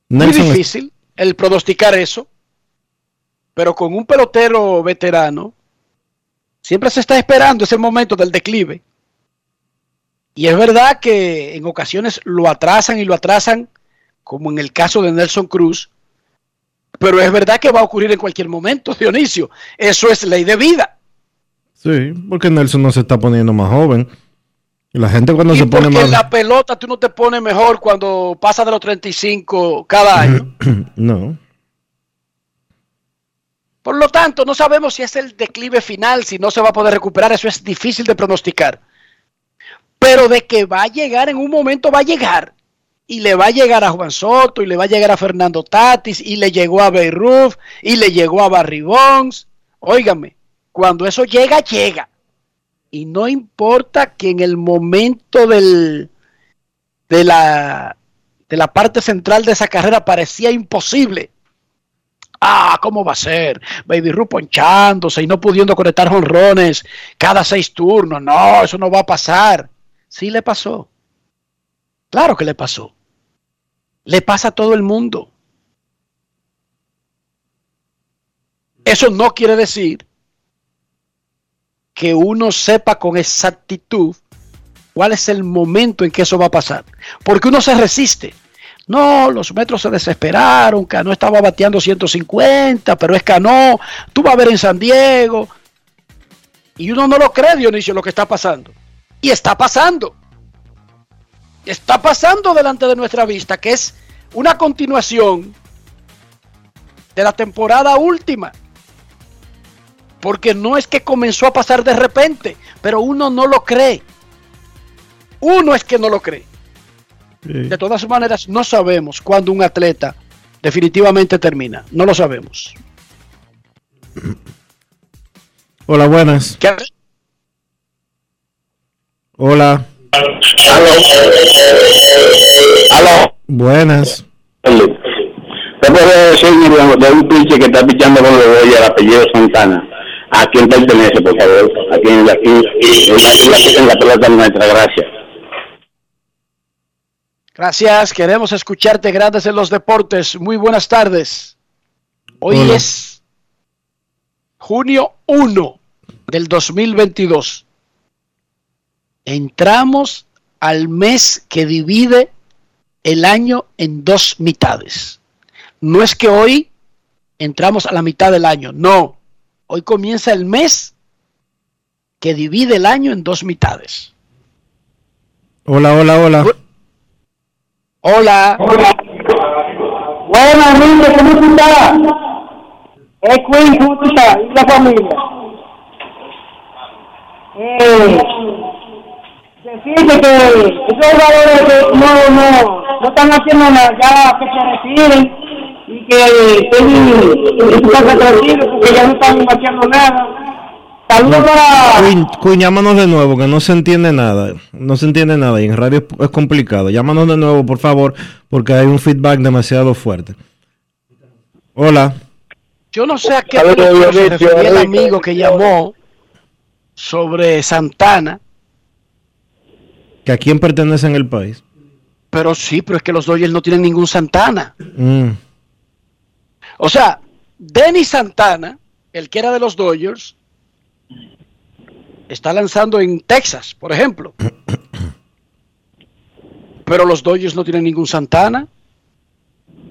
Muy Nelson difícil el pronosticar eso, pero con un pelotero veterano siempre se está esperando ese momento del declive. Y es verdad que en ocasiones lo atrasan y lo atrasan, como en el caso de Nelson Cruz, pero es verdad que va a ocurrir en cualquier momento, <laughs> Dionisio. Eso es ley de vida. Sí, porque Nelson no se está poniendo más joven. Y la gente cuando se pone más... en la pelota tú no te pones mejor cuando pasa de los 35 cada año. <clears throat> no. Por lo tanto, no sabemos si es el declive final, si no se va a poder recuperar, eso es difícil de pronosticar. Pero de que va a llegar en un momento, va a llegar. Y le va a llegar a Juan Soto, y le va a llegar a Fernando Tatis, y le llegó a Beirut, y le llegó a Barry Bonds. Óigame, cuando eso llega, llega. Y no importa que en el momento de la parte central de esa carrera parecía imposible. Ah, ¿cómo va a ser? Baby Ruth ponchándose y no pudiendo conectar jonrones cada seis turnos. No, eso no va a pasar. Sí le pasó. Claro que le pasó. Le pasa a todo el mundo. Eso no quiere decir que uno sepa con exactitud cuál es el momento en que eso va a pasar. Porque uno se resiste. No, los metros se desesperaron, Cano estaba bateando 150, pero es Cano, tú vas a ver en San Diego. Y uno no lo cree, Dionisio, lo que está pasando. Y está pasando. Está pasando delante de nuestra vista, que es una continuación de la temporada última. Porque no es que comenzó a pasar de repente, pero uno no lo cree. Uno es que no lo cree. De todas maneras, no sabemos cuándo un atleta definitivamente termina. No lo sabemos. Hola, buenas. ¿Qué? Hola. Aló. Buenas. ¿Qué puede decir de un pinche que está pichando con los Dodgers, el apellido Santana? ¿A quién pertenece, por favor? ¿A quién aquí, en, la, en la pelota nuestra? Gracias. Gracias, queremos escucharte grandes en los deportes. Muy buenas tardes. Hoy Hola. es junio 1 del 2022. Entramos al mes que divide el año en dos mitades. No es que hoy entramos a la mitad del año, no. Hoy comienza el mes que divide el año en dos mitades. Hola, hola, hola. Hola. Buenas, Rinde, ¿cómo estás? Es Queen, ¿cómo estás? ¿Y la familia? Eh, decirte que esos jugadores que no, no, no están haciendo nada, ya que se retiren y que estén en su casa tranquilos porque ya no están haciendo nada. Saludos para... Llámanos de nuevo, que no se entiende nada. No se entiende nada y en radio es, es complicado. Llámanos de nuevo, por favor, porque hay un feedback demasiado fuerte. Hola. Yo no sé a qué Saludos, se refería el amigo que llamó sobre Santana, ¿Que a quién pertenece en el país? pero sí, pero es que los Dodgers no tienen ningún Santana. Mm, O sea, Denny Santana, el que era de los Dodgers, está lanzando en Texas, por ejemplo. Pero los Dodgers no tienen ningún Santana.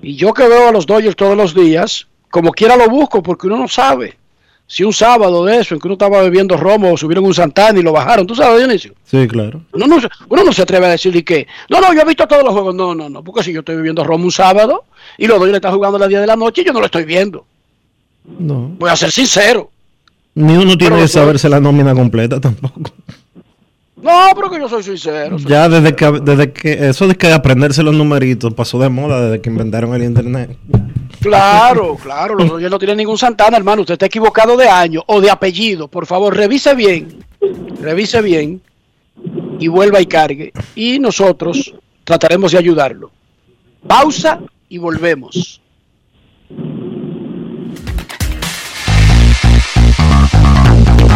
Y yo que veo a los Dodgers todos los días, como quiera lo busco porque uno no sabe. Si un sábado de eso, en que uno estaba bebiendo romo, subieron un Santana y lo bajaron, ¿tú sabes, Dionisio? Sí, claro. Uno no, se- uno no se atreve a decir y que, no, no, yo he visto todos los juegos. No, no, no, porque si yo estoy bebiendo romo un sábado y los le están jugando a las 10 de la noche, yo no lo estoy viendo. No. Voy a ser sincero. Ni uno tiene Pero- que saberse la nómina completa tampoco. No, pero que yo soy sincero. soy- Ya desde que, desde que eso de que aprenderse los numeritos pasó de moda desde que inventaron el internet. Claro, claro, los Dodgers no tienen ningún Santana, hermano. Usted está equivocado de año o de apellido. Por favor, revise bien. Revise bien y vuelva y cargue. Y nosotros trataremos de ayudarlo. Pausa y volvemos.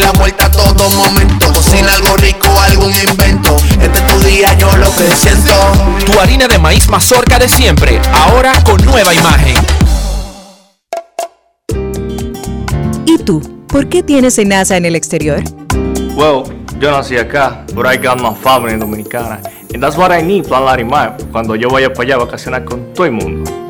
la vuelta a todo momento. Cocina algo rico, algún invento. Este es tu día, yo lo que siento. Tu harina de maíz mazorca de siempre, ahora con nueva imagen. ¿Y tú? ¿Por qué tienes enaza en el exterior? Well, yo nací acá, but I got my family dominicana. And that's what I need, Plan Larimar, cuando yo vaya para allá a vacacionar con todo el mundo.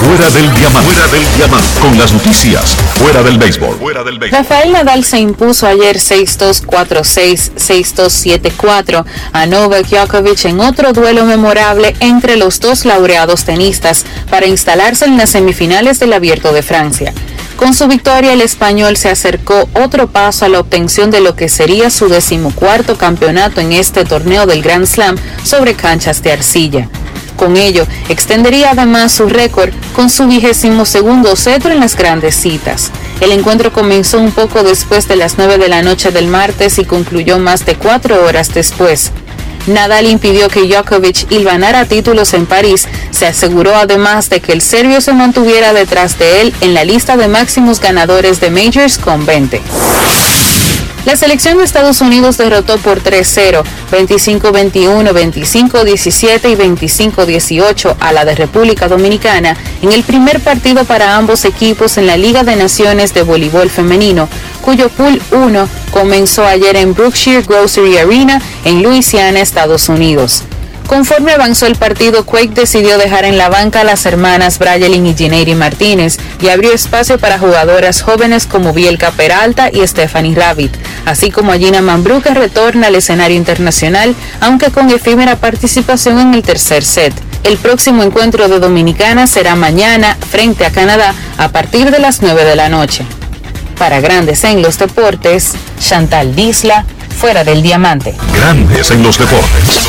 Fuera del diamante. Fuera del diamante. Con las noticias. Fuera del béisbol. Fuera del béisbol. Rafael Nadal se impuso ayer 6-2, 4-6, 6-2, 7-4 a Novak Djokovic en otro duelo memorable entre los dos laureados tenistas para instalarse en las semifinales del Abierto de Francia. Con su victoria, el español se acercó otro paso a la obtención de lo que sería su decimocuarto campeonato en este torneo del Grand Slam sobre canchas de arcilla. Con ello, extendería además su récord con su vigésimo segundo cetro en las grandes citas. El encuentro comenzó un poco después de las 9 de la noche del martes y concluyó más de cuatro horas después. Nadal impidió que Djokovic hilvanara títulos en París. Se aseguró además de que el serbio se mantuviera detrás de él en la lista de máximos ganadores de Majors con 20. La selección de Estados Unidos derrotó por 3-0, 25-21, 25-17 y 25-18 a la de República Dominicana en el primer partido para ambos equipos en la Liga de Naciones de Voleibol Femenino, cuyo pool 1 comenzó ayer en Brookshire Grocery Arena en Louisiana, Estados Unidos. Conforme avanzó el partido, Quake decidió dejar en la banca a las hermanas Brayelin y Gineiri Martínez y abrió espacio para jugadoras jóvenes como Bielka Peralta y Stephanie Rabbit, así como a Gina Mambrú que retorna al escenario internacional, aunque con efímera participación en el tercer set. El próximo encuentro de Dominicana será mañana frente a Canadá a partir de las 9 de la noche. Para Grandes en los Deportes, Chantal Disla, fuera del diamante. Grandes en los deportes.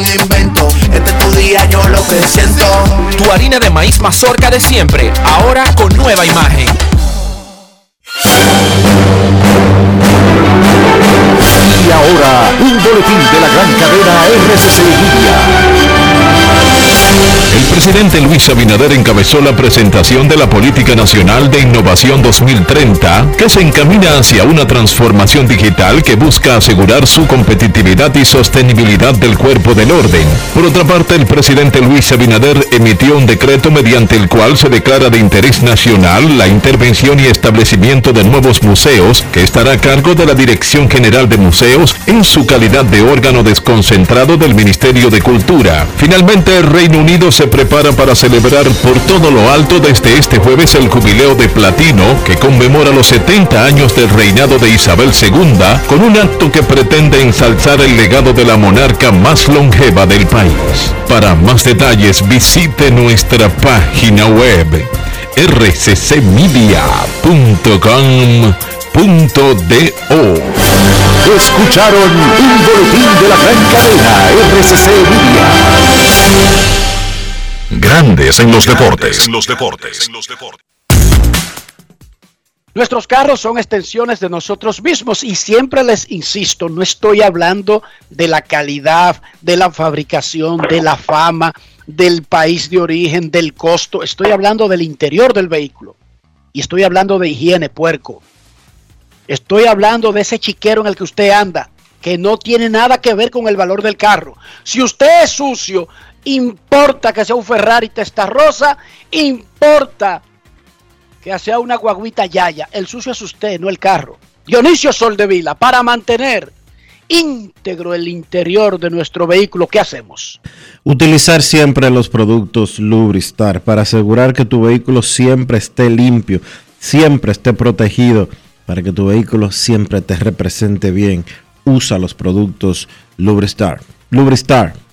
invento. Este es tu día, yo lo que siento. Tu harina de maíz mazorca de siempre, ahora con nueva imagen. Y ahora, un boletín de la gran cadena RCC Media. El presidente Luis Abinader encabezó la presentación de la Política Nacional de Innovación 2030, que se encamina hacia una transformación digital que busca asegurar su competitividad y sostenibilidad del cuerpo del orden. Por otra parte, el presidente Luis Abinader emitió un decreto mediante el cual se declara de interés nacional la intervención y establecimiento de nuevos museos, que estará a cargo de la Dirección General de Museos en su calidad de órgano desconcentrado del Ministerio de Cultura. Finalmente, el Reino Unido se prepara para celebrar por todo lo alto desde este jueves el jubileo de platino que conmemora los 70 años del reinado de Isabel II con un acto que pretende ensalzar el legado de la monarca más longeva del país. Para más detalles visite nuestra página web rccmedia.com.do Escucharon un boletín de la gran cadena RCC Media. Grandes en los deportes. En los deportes. Nuestros carros son extensiones de nosotros mismos y siempre les insisto, no estoy hablando de la calidad, de la fabricación, de la fama, del país de origen, del costo, estoy hablando del interior del vehículo y estoy hablando de higiene, puerco. Estoy hablando de ese chiquero en el que usted anda, que no tiene nada que ver con el valor del carro. Si usted es sucio, importa que sea un Ferrari testa rosa, importa que sea una guaguita yaya. El sucio es usted, no el carro. Dionisio Soldevila, para mantener íntegro el interior de nuestro vehículo, ¿qué hacemos? Utilizar siempre los productos Lubristar para asegurar que tu vehículo siempre esté limpio, siempre esté protegido, para que tu vehículo siempre te represente bien. Usa los productos Lubristar. Lubristar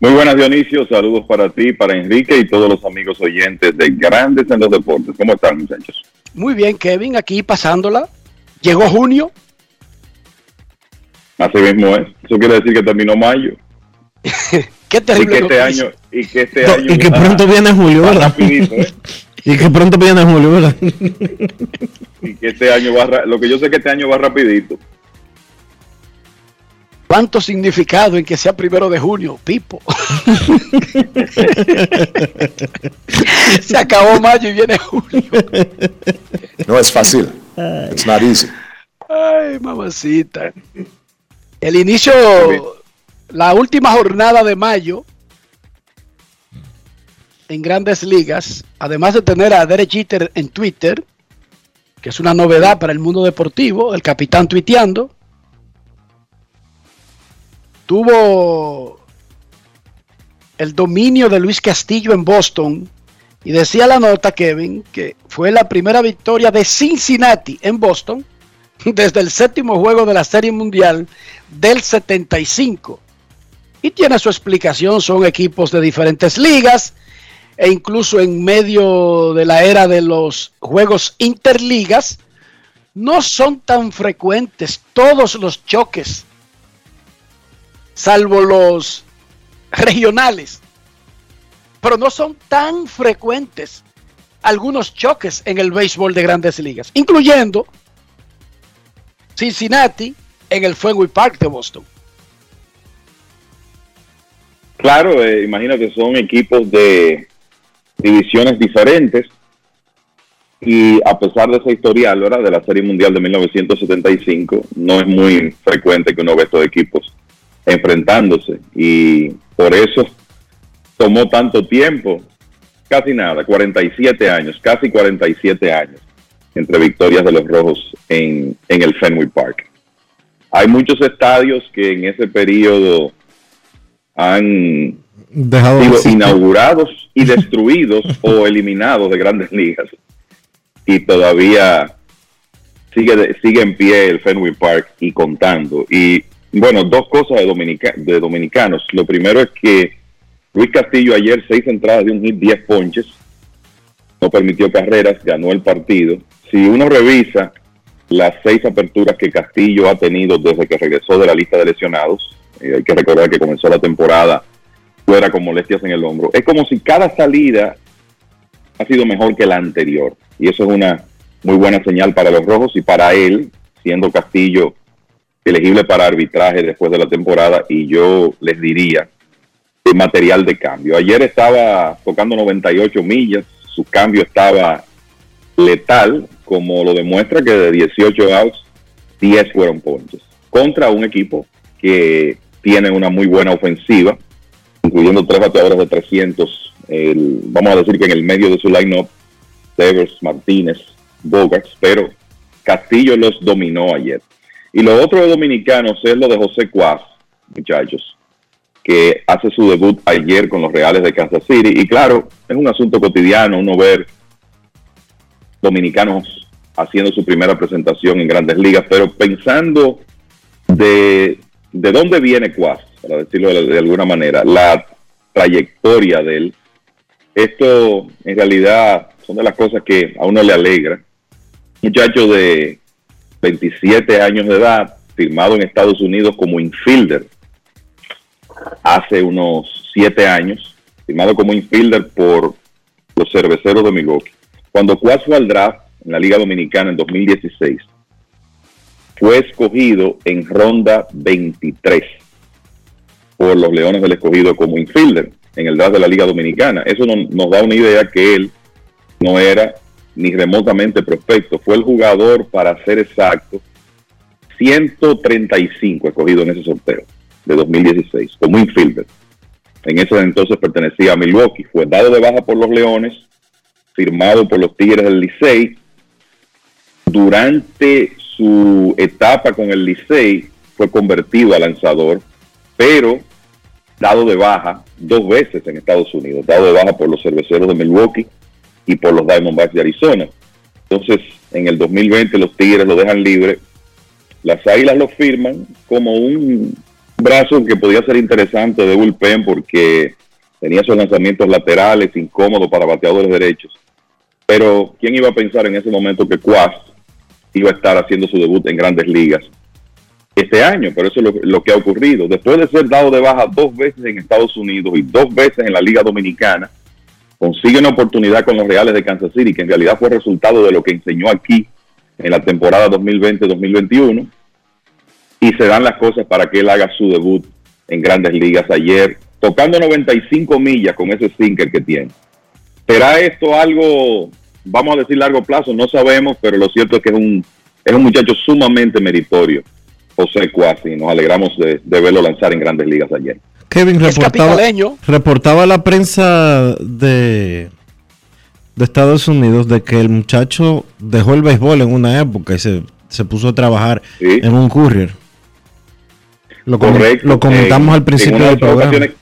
Muy buenas Dionisio, saludos para ti, para Enrique y todos los amigos oyentes de Grandes en los Deportes. ¿Cómo están muchachos? Muy bien, Kevin, aquí pasándola. Llegó junio. Así mismo es. Eso quiere decir que terminó mayo. <laughs> Qué terrible. Y que este año, y que este No, año y que pronto viene julio, ¿verdad? rapidito, ¿eh? <laughs> Y que pronto viene julio, ¿verdad? <laughs> Y que este año va, ra- lo que yo sé que este año va rapidito. ¿Cuánto significado en que sea primero de junio, Pipo? <laughs> Se acabó mayo y viene junio. No es fácil. It's not easy. Ay, mamacita. El inicio, la última jornada de mayo en grandes ligas, además de tener a Derek Jeter en Twitter, que es una novedad para el mundo deportivo, el capitán tuiteando, tuvo el dominio de Luis Castillo en Boston y decía la nota, Kevin, que fue la primera victoria de Cincinnati en Boston <laughs> desde el séptimo juego de la Serie Mundial del 75. Y tiene su explicación, son equipos de diferentes ligas e incluso en medio de la era de los juegos interligas, no son tan frecuentes todos los choques, salvo los regionales, pero no son tan frecuentes algunos choques en el béisbol de grandes ligas, incluyendo Cincinnati en el Fenway Park de Boston. Claro, eh, imagínate, son equipos de divisiones diferentes y a pesar de esa historial, ¿verdad? De la Serie Mundial de 1975, no es muy frecuente que uno ve estos equipos enfrentándose y por eso tomó tanto tiempo, casi nada, 47 años, casi 47 años entre victorias de los Rojos en, en el Fenway Park. Hay muchos estadios que en ese periodo han Dejado de sido inaugurados y <laughs> destruidos o eliminados de grandes ligas. Y todavía sigue, sigue en pie el Fenway Park y contando. Y bueno, dos cosas de, dominica- de dominicanos. Lo primero es que Luis Castillo ayer, seis entradas de un hit, 10 ponches. No permitió carreras, ganó el partido. Si uno revisa las seis aperturas que Castillo ha tenido desde que regresó de la lista de lesionados, hay que recordar que comenzó la temporada fuera con molestias en el hombro. Es como si cada salida ha sido mejor que la anterior. Y eso es una muy buena señal para los rojos y para él, siendo Castillo elegible para arbitraje después de la temporada. Y yo les diría, el material de cambio. Ayer estaba tocando 98 millas, su cambio estaba letal, como lo demuestra que de 18 outs, 10 fueron ponches. Contra un equipo que tiene una muy buena ofensiva, incluyendo tres bateadores de 300. el- vamos a decir que en el medio de su line-up, Devers, Martínez, Bogarts, pero Castillo los dominó ayer. Y lo otro de dominicanos es lo de José Cuas, muchachos, que hace su debut ayer con los Reales de Kansas City. Y claro, es un asunto cotidiano uno ver dominicanos haciendo su primera presentación en grandes ligas, pero pensando de, de dónde viene Cuas, para decirlo de, de alguna manera, la trayectoria de él, esto en realidad son de las cosas que a uno le alegra. Muchacho de 27 años de edad, firmado en Estados Unidos como infielder hace unos 7 años, firmado como infielder por los cerveceros de Milwaukee. Cuando Cuas fue al draft en la Liga Dominicana en 2016, fue escogido en ronda 23 por los Leones del Escogido como infielder en el draft de la Liga Dominicana. Eso no- nos da una idea que él no era ni remotamente prospecto. Fue el jugador, para ser exacto, 135 escogido en ese sorteo de 2016 como infielder. En ese entonces pertenecía a Milwaukee. Fue dado de baja por los Leones, firmado por los Tigres del Licey. Durante su etapa con el Licey fue convertido a lanzador, pero dado de baja dos veces en Estados Unidos, dado de baja por los cerveceros de Milwaukee y por los Diamondbacks de Arizona. Entonces, en el 2020 los Tigres lo dejan libre, las Águilas lo firman como un brazo que podía ser interesante de bullpen porque tenía esos lanzamientos laterales incómodos para bateadores derechos. Pero, ¿quién iba a pensar en ese momento que Cuas iba a estar haciendo su debut en grandes ligas este año? Pero eso es lo, lo que ha ocurrido. Después de ser dado de baja dos veces en Estados Unidos y dos veces en la Liga Dominicana, consigue una oportunidad con los Reales de Kansas City, que en realidad fue resultado de lo que enseñó aquí en la temporada 2020-2021, y se dan las cosas para que él haga su debut en grandes ligas ayer, tocando 95 millas con ese sinker que tiene. ¿Será esto algo, vamos a decir largo plazo? No sabemos, pero lo cierto es que es un, es un muchacho sumamente meritorio, José Cuasi. Nos alegramos de, de verlo lanzar en grandes ligas ayer. Kevin reportaba, reportaba la prensa de, de Estados Unidos de que el muchacho dejó el béisbol en una época y se, se puso a trabajar en un courier. Lo, com- Correcto. lo comentamos En- al principio del programa. ocasiones-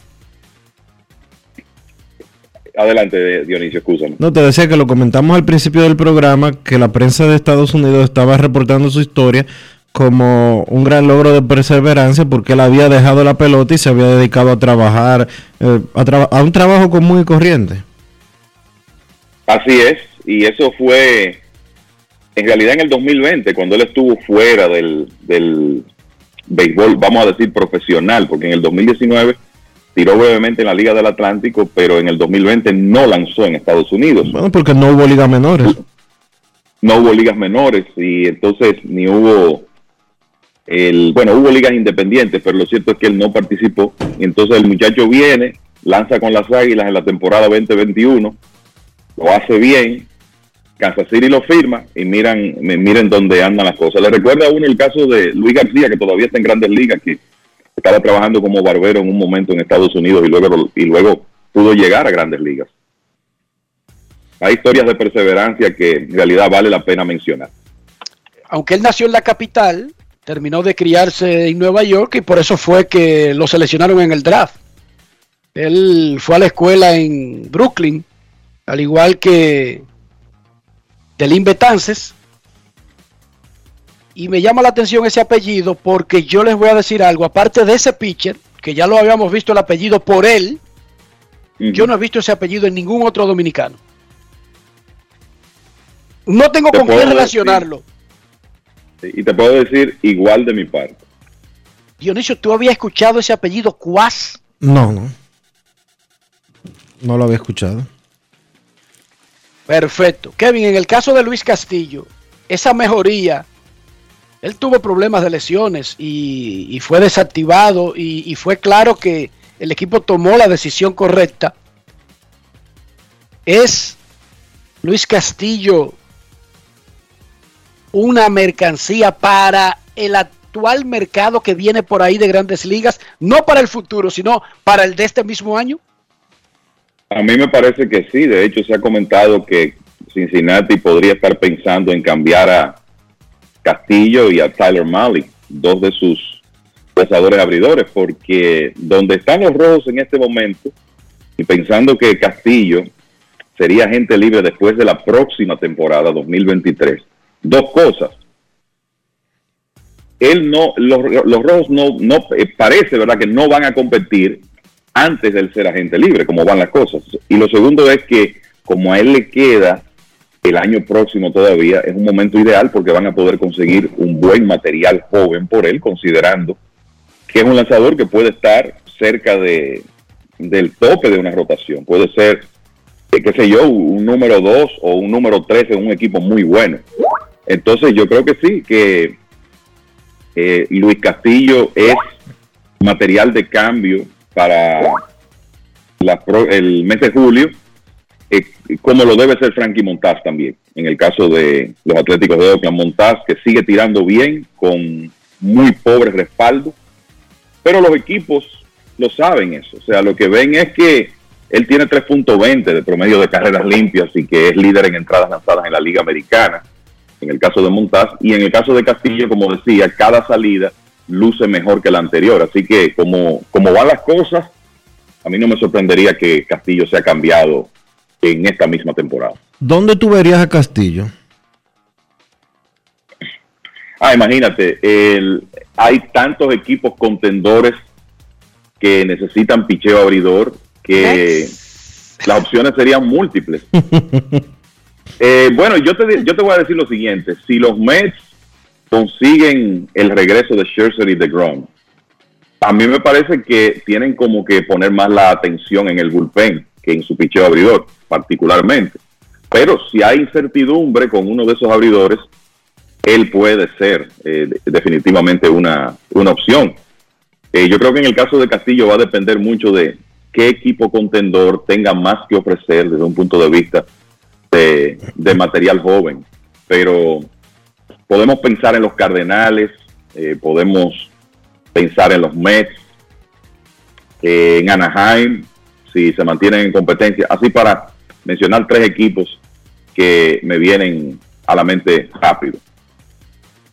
Adelante, Dionisio, escúchame. No, te decía que lo comentamos al principio del programa, que la prensa de Estados Unidos estaba reportando su historia como un gran logro de perseverancia porque él había dejado la pelota y se había dedicado a trabajar, eh, a, a un trabajo común y corriente. Así es, y eso fue en realidad en el 2020, cuando él estuvo fuera del, del béisbol, vamos a decir profesional, porque en el 2019 tiró brevemente en la Liga del Atlántico, pero en el 2020 no lanzó en Estados Unidos. Bueno, porque no hubo ligas menores. no hubo ligas menores y entonces ni hubo el bueno hubo ligas independientes pero lo cierto es que él no participó. Entonces el muchacho viene lanza con las águilas en la temporada 2021 lo hace bien Kansas City lo firma y miran mi- miren dónde andan las cosas. Le recuerda a uno el caso de Luis García que todavía está en Grandes Ligas que estaba trabajando como barbero en un momento en Estados Unidos y luego y luego pudo llegar a Grandes Ligas. Hay historias de perseverancia que en realidad vale la pena mencionar. aunque él nació en la capital, terminó de criarse en Nueva York y por eso fue que lo seleccionaron en el draft. Él fue a la escuela en Brooklyn, al igual que Delin Betances. Y me llama la atención ese apellido porque yo les voy a decir algo. Aparte de ese pitcher, que ya lo habíamos visto el apellido por él, yo no he visto ese apellido en ningún otro dominicano. No tengo Te con qué relacionarlo. Y te puedo decir igual de mi parte. Dionisio, ¿tú habías escuchado ese apellido Cuas? No, no. No lo había escuchado. Perfecto. Kevin, en el caso de Luis Castillo, esa mejoría, él tuvo problemas de lesiones y, y fue desactivado y, y fue claro que el equipo tomó la decisión correcta. ¿Es Luis Castillo una mercancía para el actual mercado que viene por ahí de grandes ligas? No para el futuro, sino para el de este mismo año. A mí me parece que sí. De hecho, se ha comentado que Cincinnati podría estar pensando en cambiar a Castillo y a Tyler Malley, dos de sus lanzadores abridores, porque donde están los rojos en este momento, y pensando que Castillo sería gente libre después de la próxima temporada 2023, dos cosas. Él no, los, los rojos no, no eh, parece, ¿verdad?, que no van a competir antes del ser agente libre, como van las cosas. Y lo segundo es que, como a él le queda el año próximo todavía, es un momento ideal porque van a poder conseguir un buen material joven por él, considerando que es un lanzador que puede estar cerca de, del tope de una rotación. Puede ser, eh, qué sé yo, un número 2 o un número 3 en un equipo muy bueno. Entonces yo creo que sí, que eh, Luis Castillo es material de cambio para el mes de julio, eh, como lo debe ser Frankie Montaz también. En el caso de los Atléticos de Oakland, Montaz que sigue tirando bien con muy pobre respaldo, pero los equipos lo saben eso. O sea, lo que ven es que él tiene 3.20 de promedio de carreras limpias y que es líder en entradas lanzadas en la Liga Americana, en el caso de Montaz, y en el caso de Castillo, como decía, cada salida luce mejor que la anterior. Así que como, como van las cosas, a mí no me sorprendería que Castillo sea cambiado en esta misma temporada. ¿Dónde tú verías a Castillo? Ah, imagínate, el- hay tantos equipos contendores que necesitan picheo abridor que las opciones serían múltiples. <laughs> Eh, bueno, yo te, yo te voy a decir lo siguiente. Si los Mets consiguen el regreso de Scherzer y de Grom, a mí me parece que tienen como que poner más la atención en el bullpen que en su picheo abridor, particularmente. Pero si hay incertidumbre con uno de esos abridores, él puede ser eh, de- definitivamente una, una opción. Eh, yo creo que en el caso de Castillo va a depender mucho de qué equipo contendor tenga más que ofrecer desde un punto de vista de, material joven. Pero podemos pensar en los Cardenales, eh, podemos pensar en los Mets, eh, en Anaheim, si se mantienen en competencia. Así para mencionar tres equipos que me vienen a la mente rápido.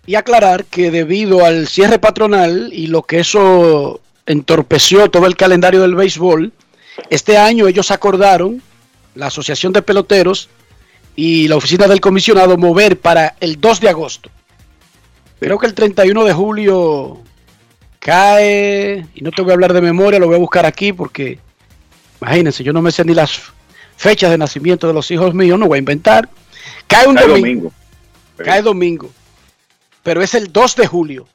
Y aclarar que debido al cierre patronal y lo que eso entorpeció todo el calendario del béisbol, este año ellos acordaron, la Asociación de Peloteros y la oficina del comisionado, mover para el 2 de agosto. Creo que el 31 de julio cae, y no te voy a hablar de memoria, lo voy a buscar aquí porque, imagínense, yo no me sé ni las fechas de nacimiento de los hijos míos, no voy a inventar. Cae un Cae domingo. domingo. Cae domingo. Pero es el 2 de julio.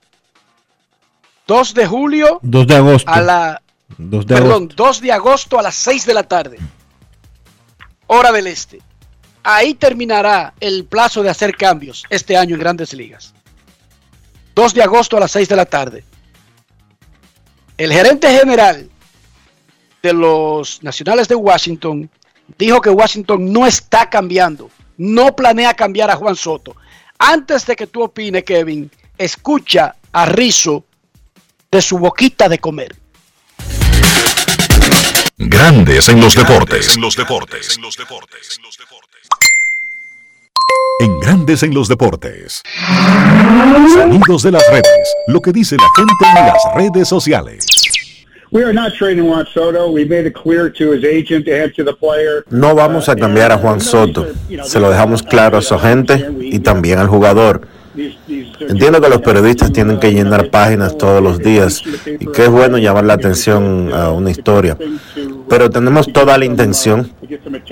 2 de julio 2 de agosto. a la... 2 de Perdón, agosto. 2 de agosto a las 6 de la tarde. Hora del Este. Ahí terminará el plazo de hacer cambios este año en grandes ligas. 2 de agosto a las 6 de la tarde. El gerente general de los Nacionales de Washington dijo que Washington no está cambiando, no planea cambiar a Juan Soto. Antes de que tú opines, Kevin, escucha a Rizzo de su boquita de comer. Grandes en los deportes. En los deportes. En Grandes en los deportes. Sonidos de las redes. Lo que dice la gente en las redes sociales. We are not trading Juan Soto. We made it clear to his agent and to the player. No vamos a cambiar a Juan Soto. Se lo dejamos claro a su agente y también al jugador. Entiendo que los periodistas tienen que llenar páginas todos los días y que es bueno llamar la atención a una historia. Pero tenemos toda la intención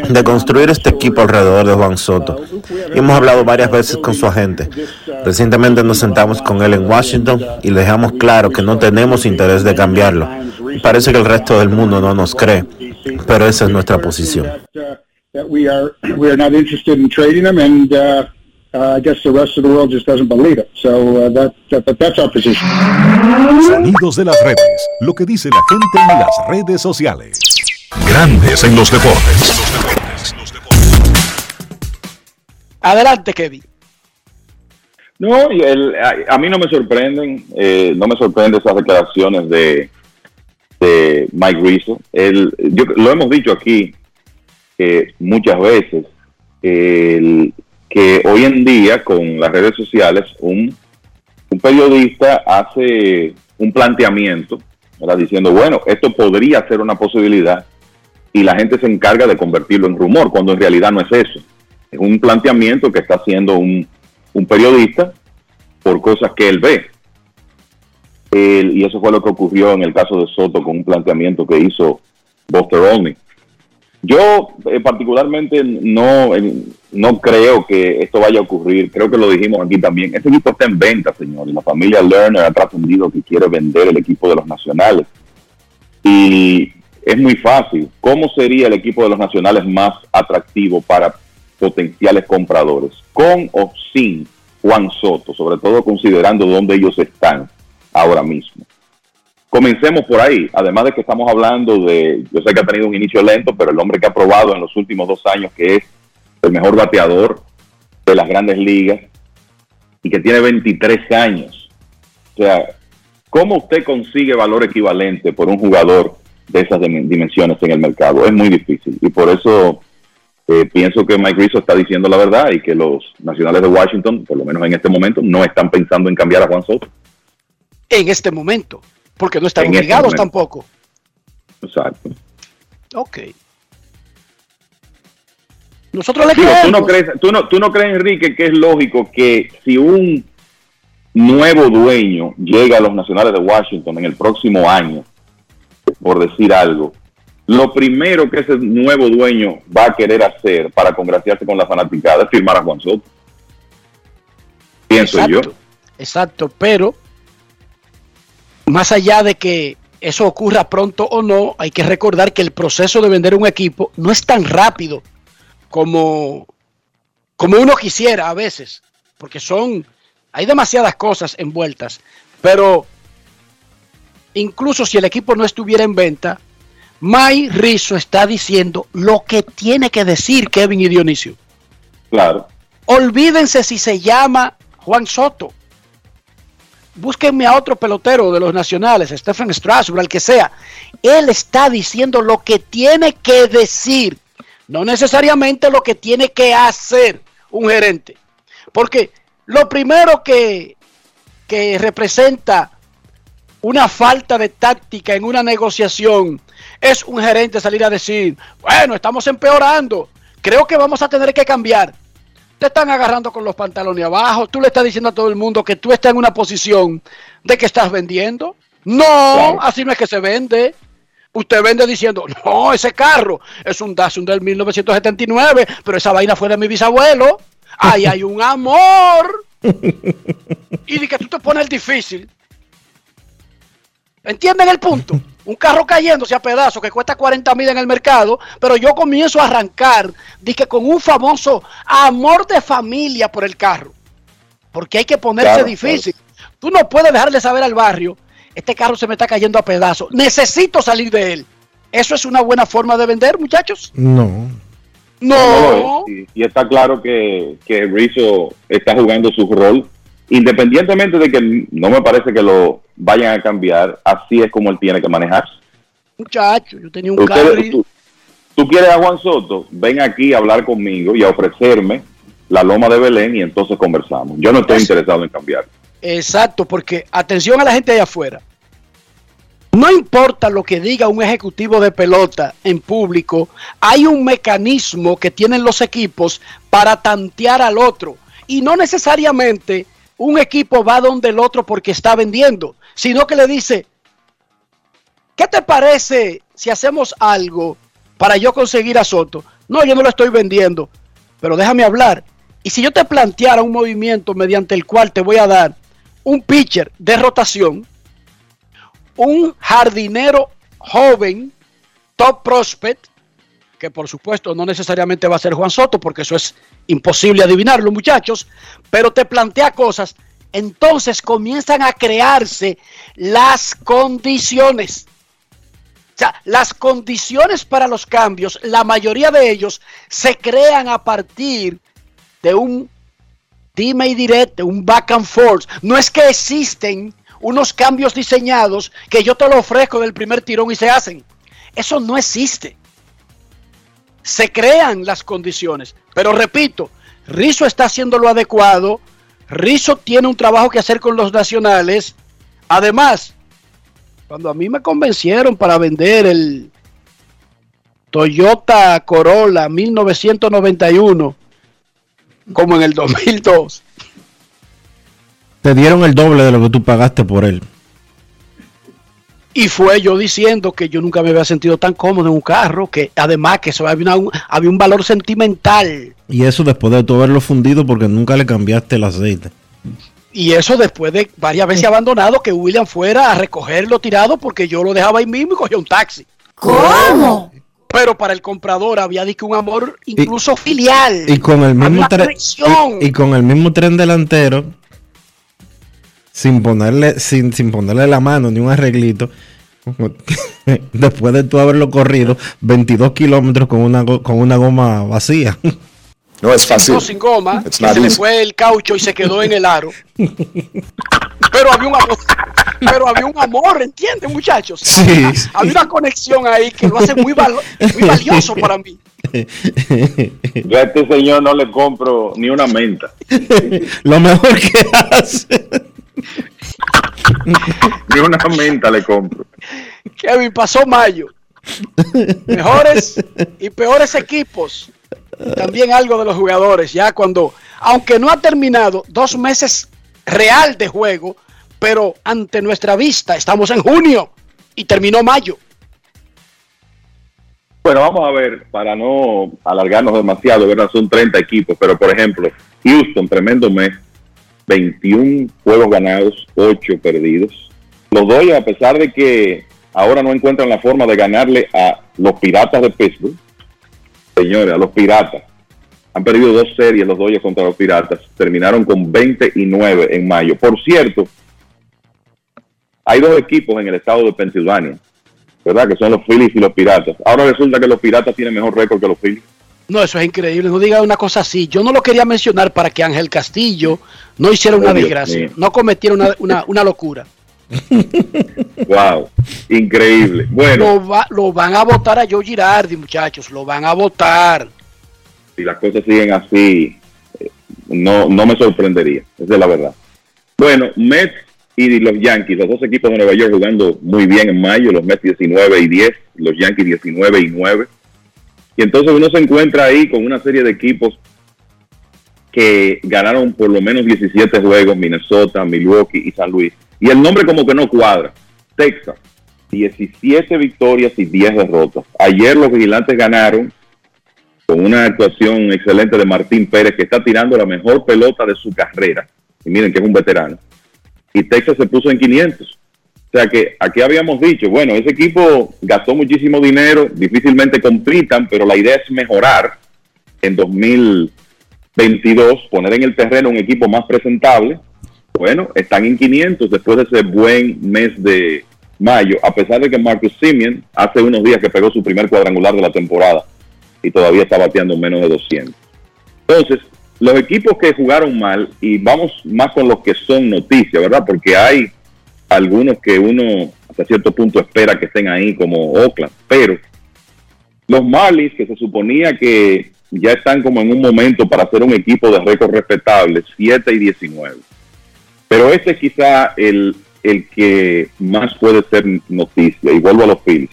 de construir este equipo alrededor de Juan Soto. Y hemos hablado varias veces con su agente. Recientemente nos sentamos con él en Washington y le dejamos claro que no tenemos interés de cambiarlo. Y parece que el resto del mundo no nos cree, pero esa es nuestra posición. That we are we are not interested in trading him, and uh, uh, I guess the rest of the world just doesn't believe it. So uh, that, that but that's our position. Sonidos de las redes. Lo que dice la gente en las redes sociales. Grandes en los deportes. Adelante, Kevin. No, el- a, a mí no me sorprenden, eh, no me sorprenden esas declaraciones de, de Mike Rizzo. Él, yo, lo hemos dicho aquí eh, muchas veces, el- que hoy en día con las redes sociales un, un periodista hace un planteamiento, ¿verdad? diciendo, bueno, esto podría ser una posibilidad y la gente se encarga de convertirlo en rumor, cuando en realidad no es eso. Es un planteamiento que está haciendo un, un periodista por cosas que él ve. Y eso fue lo que ocurrió en el caso de Soto con un planteamiento que hizo Buster Olney. Yo eh, particularmente no, eh, no creo que esto vaya a ocurrir. Creo que lo dijimos aquí también. Este equipo está en venta, señor. Y la familia Lerner ha trascendido que quiere vender el equipo de los nacionales. Y es muy fácil. ¿Cómo sería el equipo de los nacionales más atractivo para potenciales compradores? ¿Con o sin Juan Soto? Sobre todo considerando dónde ellos están ahora mismo. Comencemos por ahí, además de que estamos hablando de, yo sé que ha tenido un inicio lento, pero el hombre que ha probado en los últimos dos años que es el mejor bateador de las grandes ligas y que tiene 23 años. O sea, ¿cómo usted consigue valor equivalente por un jugador de esas dim- dimensiones en el mercado? Es muy difícil y por eso eh, pienso que Mike Rizzo está diciendo la verdad y que los nacionales de Washington, por lo menos en este momento, no están pensando en cambiar a Juan Soto. En este momento, porque no están En este obligados tampoco. Exacto. Ok. Nosotros le Digo, ¿tú, no creemos. crees, tú, no, ¿Tú no crees, Enrique, que es lógico que si un nuevo dueño llega a los Nacionales de Washington en el próximo año, por decir algo, lo primero que ese nuevo dueño va a querer hacer para congraciarse con la fanaticada es firmar a Juan Soto? Pienso yo. Exacto, Exacto, pero más allá de que eso ocurra pronto o no, hay que recordar que el proceso de vender un equipo no es tan rápido como, como uno quisiera a veces, porque son, hay demasiadas cosas envueltas, pero incluso si el equipo no estuviera en venta, May Rizzo está diciendo lo que tiene que decir Kevin y Dionisio. Claro. Olvídense si se llama Juan Soto. Búsquenme a otro pelotero de los nacionales, Stephen Strasburg, al que sea. Él está diciendo lo que tiene que decir, no necesariamente lo que tiene que hacer un gerente. Porque lo primero que, que representa una falta de táctica en una negociación es un gerente salir a decir, bueno, estamos empeorando, creo que vamos a tener que cambiar. Te están agarrando con los pantalones abajo, tú le estás diciendo a todo el mundo que tú estás en una posición de que estás vendiendo. No, así no es que se vende. Usted vende diciendo, no, ese carro es un Datsun del 1979, pero esa vaina fue de mi bisabuelo. Ahí hay un amor. <laughs> Y de que tú te pones el difícil. ¿Entienden el punto? <laughs> Un carro cayéndose a pedazos que cuesta 40 mil en el mercado, pero yo comienzo a arrancar, dije, con un famoso amor de familia por el carro. Porque hay que ponerse Claro, difícil. Tú no puedes dejarle saber al barrio, este carro se me está cayendo a pedazos, necesito salir de él. ¿Eso es una buena forma de vender, muchachos? No. No. Y, y está claro que, que Rizzo está jugando su rol, independientemente de que no me parece que lo vayan a cambiar, así es como él tiene que manejarse. Muchacho, yo tenía un Usted- carro y- tú, tú quieres a Juan Soto, ven aquí a hablar conmigo y a ofrecerme la loma de Belén y entonces conversamos. Yo no estoy interesado en cambiar. Exacto, porque atención a la gente allá afuera. No importa lo que diga un ejecutivo de pelota en público, hay un mecanismo que tienen los equipos para tantear al otro. Y no necesariamente un equipo va donde el otro porque está vendiendo, sino que le dice, ¿qué te parece si hacemos algo para yo conseguir a Soto? No, yo no lo estoy vendiendo, pero déjame hablar. Y si yo te planteara un movimiento mediante el cual te voy a dar un pitcher de rotación, un jardinero joven, top prospect, que por supuesto no necesariamente va a ser Juan Soto, porque eso es imposible adivinarlo, muchachos, pero te plantea cosas, entonces comienzan a crearse las condiciones. O sea, las condiciones para los cambios, la mayoría de ellos se crean a partir de un dime y direte, un back and forth. No es que existen unos cambios diseñados que yo te lo ofrezco del primer tirón y se hacen. Eso no existe. Se crean las condiciones. Pero repito, Rizzo está haciendo lo adecuado. Rizzo tiene un trabajo que hacer con los nacionales. Además, Cuando a mí me convencieron para vender el Toyota Corolla 1991, como en el 2002, Te dieron el doble de lo que tú pagaste por él. y fue yo diciendo que yo nunca me había sentido tan cómodo en un carro, que además que eso había, una- había un valor sentimental. Y eso después de tú haberlo fundido porque nunca le cambiaste el aceite. Y eso después de varias veces abandonado que William fuera a recogerlo tirado porque yo lo dejaba ahí mismo y cogía un taxi. ¿Cómo? Pero para el comprador había dicho un amor incluso filial. Y con el mismo tren y, y con el mismo tren delantero sin ponerle sin, sin ponerle la mano ni un arreglito <laughs> después de tú haberlo corrido 22 kilómetros con una con una goma vacía <laughs> No es fácil. No, sin goma, It's que not se le fue el caucho y se quedó en el aro. <laughs> Pero había un amor, pero había un amor, ¿entienden, muchachos? Sí, Había- sí. Había una conexión ahí que lo hace muy, valo- muy valioso para mí. <laughs> Yo a este señor no le compro ni una menta. <laughs> lo mejor que hace Ni una menta le compro. Kevin, pasó mayo. Mejores y peores equipos. También algo de los jugadores, ya cuando, aunque no ha terminado dos meses real de juego, pero ante nuestra vista estamos en junio y terminó mayo. Bueno, vamos a ver, para no alargarnos demasiado, ¿verdad? Son 30 equipos, pero por ejemplo, Houston, tremendo mes, 21 juegos ganados, 8 perdidos. Los Dodgers, a pesar de que ahora no encuentran la forma de ganarle a los Piratas de Pittsburgh, señores, a los Piratas, han perdido dos series los Dodgers contra los Piratas, terminaron con 20 y 9 en mayo. Por cierto, hay dos equipos en el estado de Pensilvania, ¿verdad? Que son los Phillies y los Piratas. Ahora resulta que los Piratas tienen mejor récord que los Phillies. No, eso es increíble. No diga una cosa así. Yo no lo quería mencionar para que Ángel Castillo no hiciera una Oh, Dios desgracia, mío. no cometiera una, una- una locura. <laughs> Wow, increíble. Bueno, Lo, va- lo van a votar a Joe Girardi, muchachos. Lo van a votar. si las cosas siguen así, eh, no, no me sorprendería. Esa es la verdad. Bueno, Mets y los Yankees, los dos equipos de Nueva York jugando muy bien en mayo, los Mets 19 y 10, los Yankees 19 y 9. Y entonces uno se encuentra ahí con una serie de equipos que ganaron por lo menos 17 juegos, Minnesota, Milwaukee y San Luis. Y el nombre como que no cuadra. Texas, 17 victorias y 10 derrotas. Ayer los vigilantes ganaron con una actuación excelente de Martín Pérez, que está tirando la mejor pelota de su carrera. Y miren que es un veterano. Y Texas se puso en 500. O sea que aquí habíamos dicho, bueno, ese equipo gastó muchísimo dinero, difícilmente compitan, pero la idea es mejorar en 2022, poner en el terreno un equipo más presentable. Bueno, están en 500 después de ese buen mes de mayo, a pesar de que Marcus Simeon hace unos días que pegó su primer cuadrangular de la temporada y todavía está bateando menos de 200. Entonces, los equipos que jugaron mal, y vamos más con los que son noticias, ¿verdad? Porque hay algunos que uno hasta cierto punto espera que estén ahí, como Oakland, pero los Marlins, que se suponía que ya están como en un momento para hacer un equipo de récord respetable, 7 y 19. Pero ese es quizá el, el que más puede ser noticia, y vuelvo a los Phillies.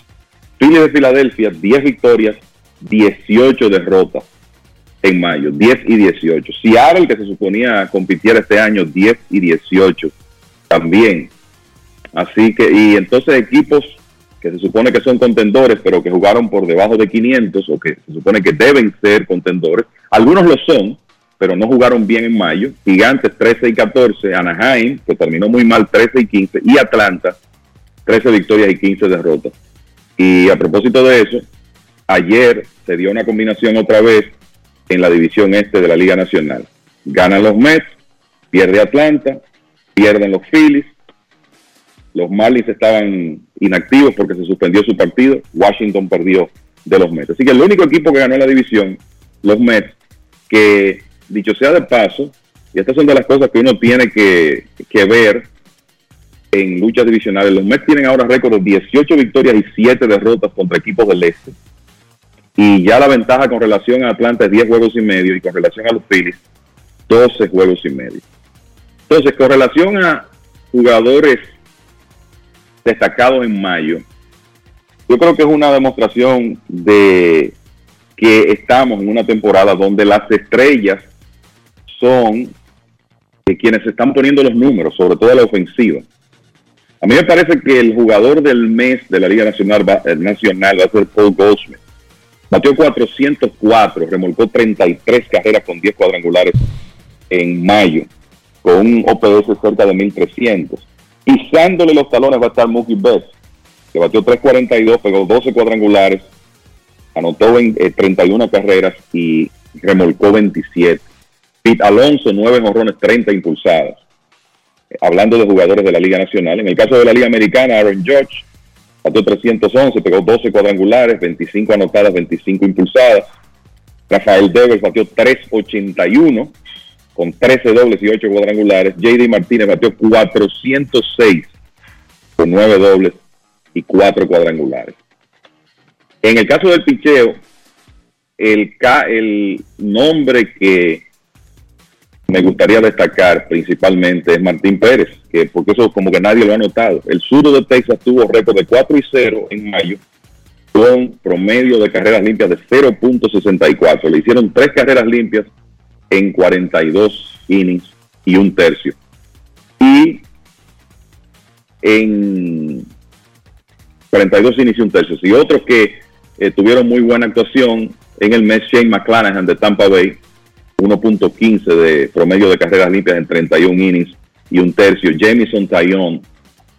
Phillies de Filadelfia, 10 victorias, 18 derrotas en mayo, 10 y 18. Seattle, que se suponía compitiera este año, 10 y 18 también. Así que, y entonces equipos que se supone que son contendores, pero que jugaron por debajo de 500 o que se supone que deben ser contendores. Algunos lo son, pero no jugaron bien en mayo. Gigantes 13 y 14, Anaheim, que terminó muy mal 13 y 15, y Atlanta 13 victorias y 15 derrotas. Y a propósito de eso, ayer se dio una combinación otra vez en la división este de la Liga Nacional. Ganan los Mets, pierde Atlanta, pierden los Phillies, los Marlins estaban inactivos porque se suspendió su partido, Washington perdió de los Mets. Así que el único equipo que ganó la división, los Mets, que dicho sea de paso, y estas son de las cosas que uno tiene que, que ver en luchas divisionales, los Mets tienen ahora récord de 18 victorias y 7 derrotas contra equipos del este. Y ya la ventaja con relación a Atlanta es 10 juegos y medio y con relación a los Phillies 12 juegos y medio. Entonces, con relación a jugadores destacados en mayo, yo creo que es una demostración de que estamos en una temporada donde las estrellas son de quienes están poniendo los números, sobre todo la ofensiva. A mí me parece que el jugador del mes de la Liga Nacional va, eh, Nacional va a ser Paul Goldsmith. Batió 404, remolcó 33 carreras con 10 cuadrangulares en mayo, con un OPS cerca de 1300. Pisándole los talones va a estar Mookie Betts, que batió 342, pegó 12 cuadrangulares, anotó en, eh, 31 carreras y remolcó 27. Pete Alonso, 9 jorrones, 30 impulsadas. Hablando de jugadores de la Liga Nacional. En el caso de la Liga Americana, Aaron George batió 311, pegó 12 cuadrangulares, 25 anotadas, 25 impulsadas. Rafael Devers batió 381 con 13 dobles y 8 cuadrangulares. JD Martínez batió 406 con 9 dobles y 4 cuadrangulares. En el caso del picheo, el nombre que me gustaría destacar principalmente es Martín Pérez, que porque eso como que nadie lo ha notado. El sur de Texas tuvo récord de 4 y 0 en mayo, con promedio de carreras limpias de 0.64. Le hicieron tres carreras limpias en 42 innings y un tercio. Y en 42 innings y un tercio. Y otros que eh, tuvieron muy buena actuación en el mes, Shane McClanahan de Tampa Bay, 1.15 de promedio de carreras limpias en 31 innings y un tercio. Jamison Taillon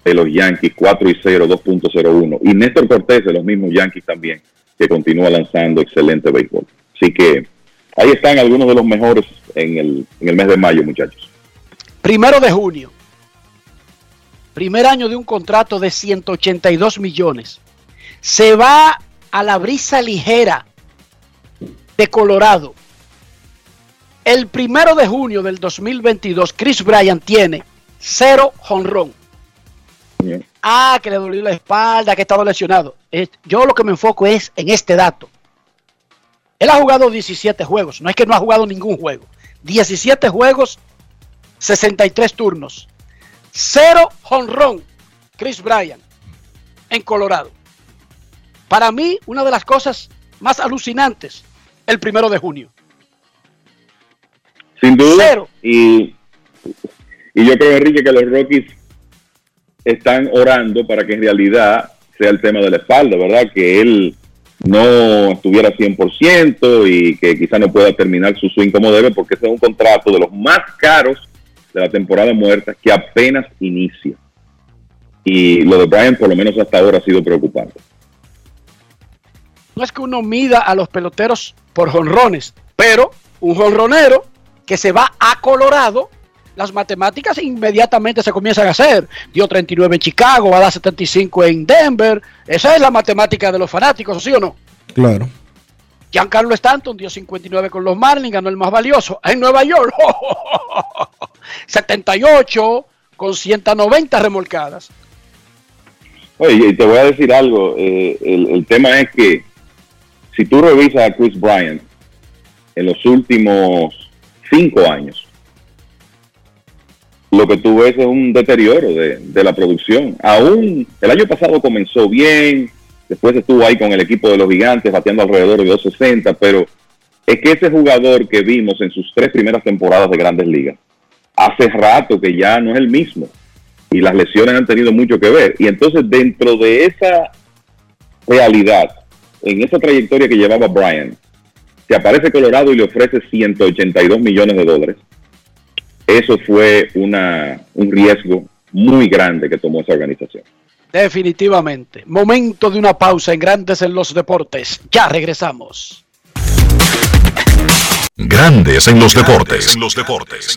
de los Yankees, 4 y 0, 2.01. Y Néstor Cortés de los mismos Yankees también, que continúa lanzando excelente béisbol. Así que ahí están algunos de los mejores en el, en el mes de mayo, muchachos. Primero de junio. Primer año de un contrato de 182 millones. Se va a la brisa ligera de Colorado. El primero de junio del 2022, Chris Bryant tiene cero jonrón. Ah, que le dolió la espalda, que estaba lesionado. Eh, Yo lo que me enfoco es en este dato. Él ha jugado 17 juegos. No es que no ha jugado ningún juego. 17 juegos, 63 turnos. Cero jonrón, Chris Bryant, en Colorado. Para mí, una de las cosas más alucinantes, el primero de junio. Sin duda. Y, y yo creo, Enrique, que los Rockies están orando para que en realidad sea el tema de la espalda, ¿verdad? Que él no estuviera 100% y que quizá no pueda terminar su swing como debe, porque ese es un contrato de los más caros de la temporada muerta que apenas inicia. Y lo de Brian, por lo menos hasta ahora, ha sido preocupante. No es que uno mida a los peloteros por jonrones, pero un jonronero que se va a Colorado, las matemáticas inmediatamente se comienzan a hacer. Dio 39 en Chicago, va a dar 75 en Denver. Esa es la matemática de los fanáticos, ¿sí o no? Claro. Giancarlo Stanton dio 59 con los Marlins, ganó el más valioso. En Nueva York, <laughs> 78 con 190 remolcadas. Oye, y te voy a decir algo. eh, el, el tema es que si tú revisas a Chris Bryant en los últimos cinco años, lo que tú ves es un deterioro de, de la producción. Aún el año pasado comenzó bien, después estuvo ahí con el equipo de los gigantes bateando alrededor de 260, pero es que ese jugador que vimos en sus tres primeras temporadas de grandes ligas, hace rato que ya no es el mismo y las lesiones han tenido mucho que ver. Y entonces dentro de esa realidad, en esa trayectoria que llevaba Brian, se aparece Colorado y le ofrece 182 millones de dólares. Eso fue una, un riesgo muy grande que tomó esa organización. Definitivamente. Momento de una pausa en Grandes en los Deportes. Ya regresamos. Grandes en los deportes. En los deportes.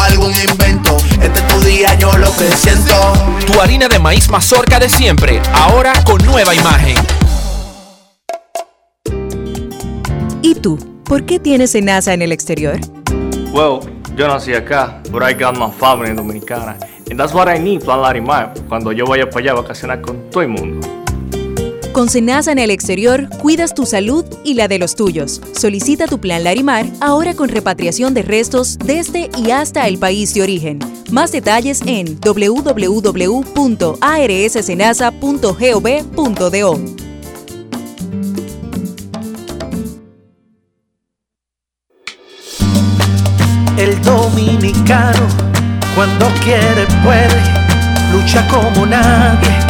algún invento. Este es tu día yo lo presiento. Tu harina de maíz mazorca de siempre, ahora con nueva imagen. ¿Y tú? ¿Por qué tienes enaza en el exterior? Well, yo nací acá, but I got my family dominicana. And that's what I need, Plan Larimar, cuando yo vaya para allá a vacacionar con todo el mundo. Con Senasa en el exterior, cuidas tu salud y la de los tuyos. Solicita tu plan Larimar ahora con repatriación de restos desde y hasta el país de origen. Más detalles en www.arssenasa.gov.do. El dominicano, cuando quiere, puede, lucha como nadie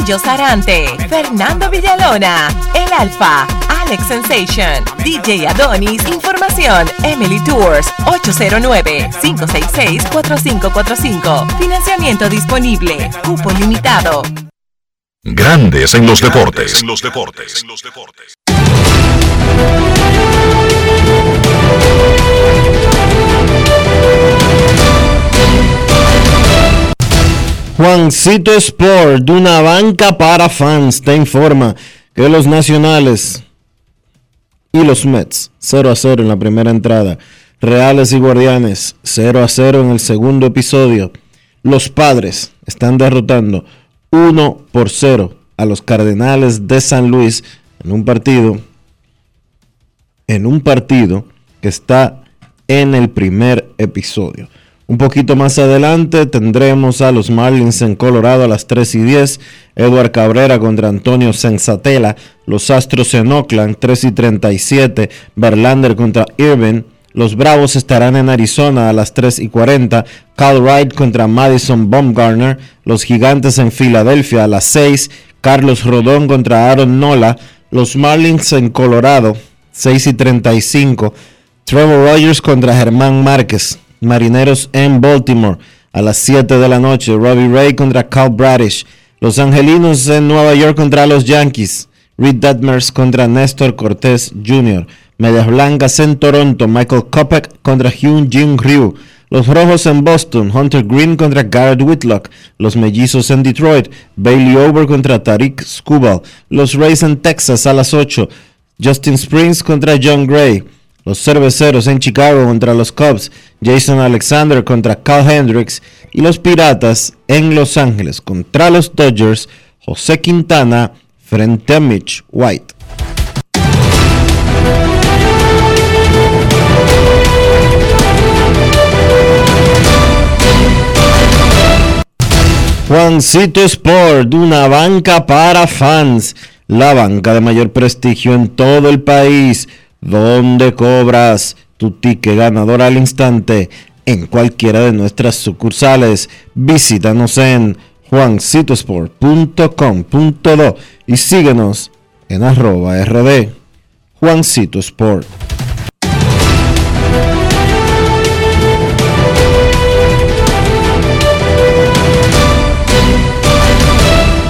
Gillo Sarante, Fernando Villalona, El Alfa, Alex Sensation, DJ Adonis, Información, Emily Tours, 809-566-4545. Financiamiento disponible, cupo limitado. Grandes en los deportes. los deportes. Juancito Sport, de una banca para fans, te informa que los nacionales y los Mets 0 a 0 en la primera entrada, Reales y Guardianes 0 a 0 en el segundo episodio. Los Padres están derrotando 1 por 0 a los Cardenales de San Luis en un partido en un partido que está en el primer episodio. Un poquito más adelante tendremos a los Marlins en Colorado a las 3 y 10. Edward Cabrera contra Antonio Sensatela. Los Astros en Oakland 3 y 37. Verlander contra Irving. Los Bravos estarán en Arizona a las 3 y 40. Cal Wright contra Madison Baumgartner. Los Gigantes en Filadelfia a las 6. Carlos Rodón contra Aaron Nola. Los Marlins en Colorado 6 y 35. Trevor Rogers contra Germán Márquez. Marineros en Baltimore a las 7 de la noche. Robbie Ray contra Cal Bradish. Los Angelinos en Nueva York contra los Yankees. Reed Detmers contra Néstor Cortés Jr. Medias Blancas en Toronto. Michael Kopech contra Hyun Jin Ryu. Los Rojos en Boston. Hunter Green contra Garrett Whitlock. Los Mellizos en Detroit. Bailey Over contra Tariq Skubal. Los Rays en Texas a las 8. Justin Springs contra John Gray. Los cerveceros en Chicago contra los Cubs, Jason Alexander contra Cal Hendricks y los Piratas en Los Ángeles contra los Dodgers, José Quintana frente a Mitch White. Juancito Sport, una banca para fans, la banca de mayor prestigio en todo el país donde cobras tu ticket ganador al instante en cualquiera de nuestras sucursales. Visítanos en juancitosport.com.do y síguenos en arroba rd Juancito Sport.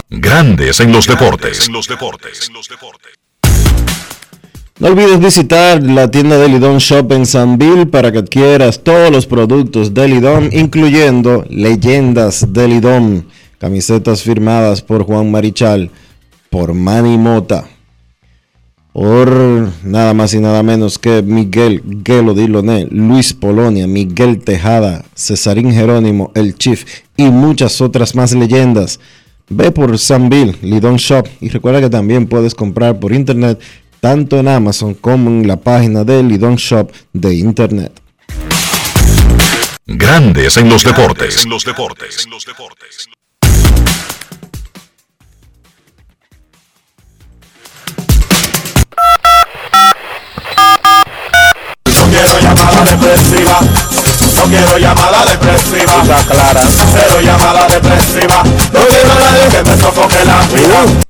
Grandes en los deportes. En los deportes. No olvides visitar la tienda de Lidón Shop en Sanville para que adquieras todos los productos de Lidón, incluyendo leyendas de Lidón, camisetas firmadas por Juan Marichal, por Manny Mota, por nada más y nada menos que Miguel Gelo Diloné, Luis Polonia, Miguel Tejada, Cesarín Jerónimo, El Chief y muchas otras más leyendas. Ve por Sanville, Lidón Shop. Y recuerda que también puedes comprar por internet tanto en Amazon como en la página de Lidón Shop de internet. Grandes en los deportes. No quiero llamada depresiva. No quiero llamada depresiva. clara. Cero llamada depresiva. No quiero a nadie que me sofoque la vida.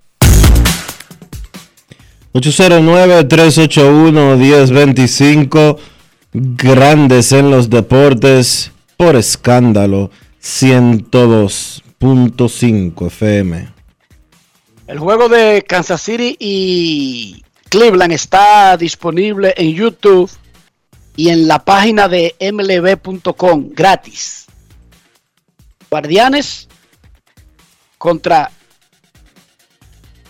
809-381-1025, grandes en los deportes, por escándalo, 102.5 FM. El juego de Kansas City y Cleveland está disponible en YouTube y en la página de mlb.com gratis. Guardianes contra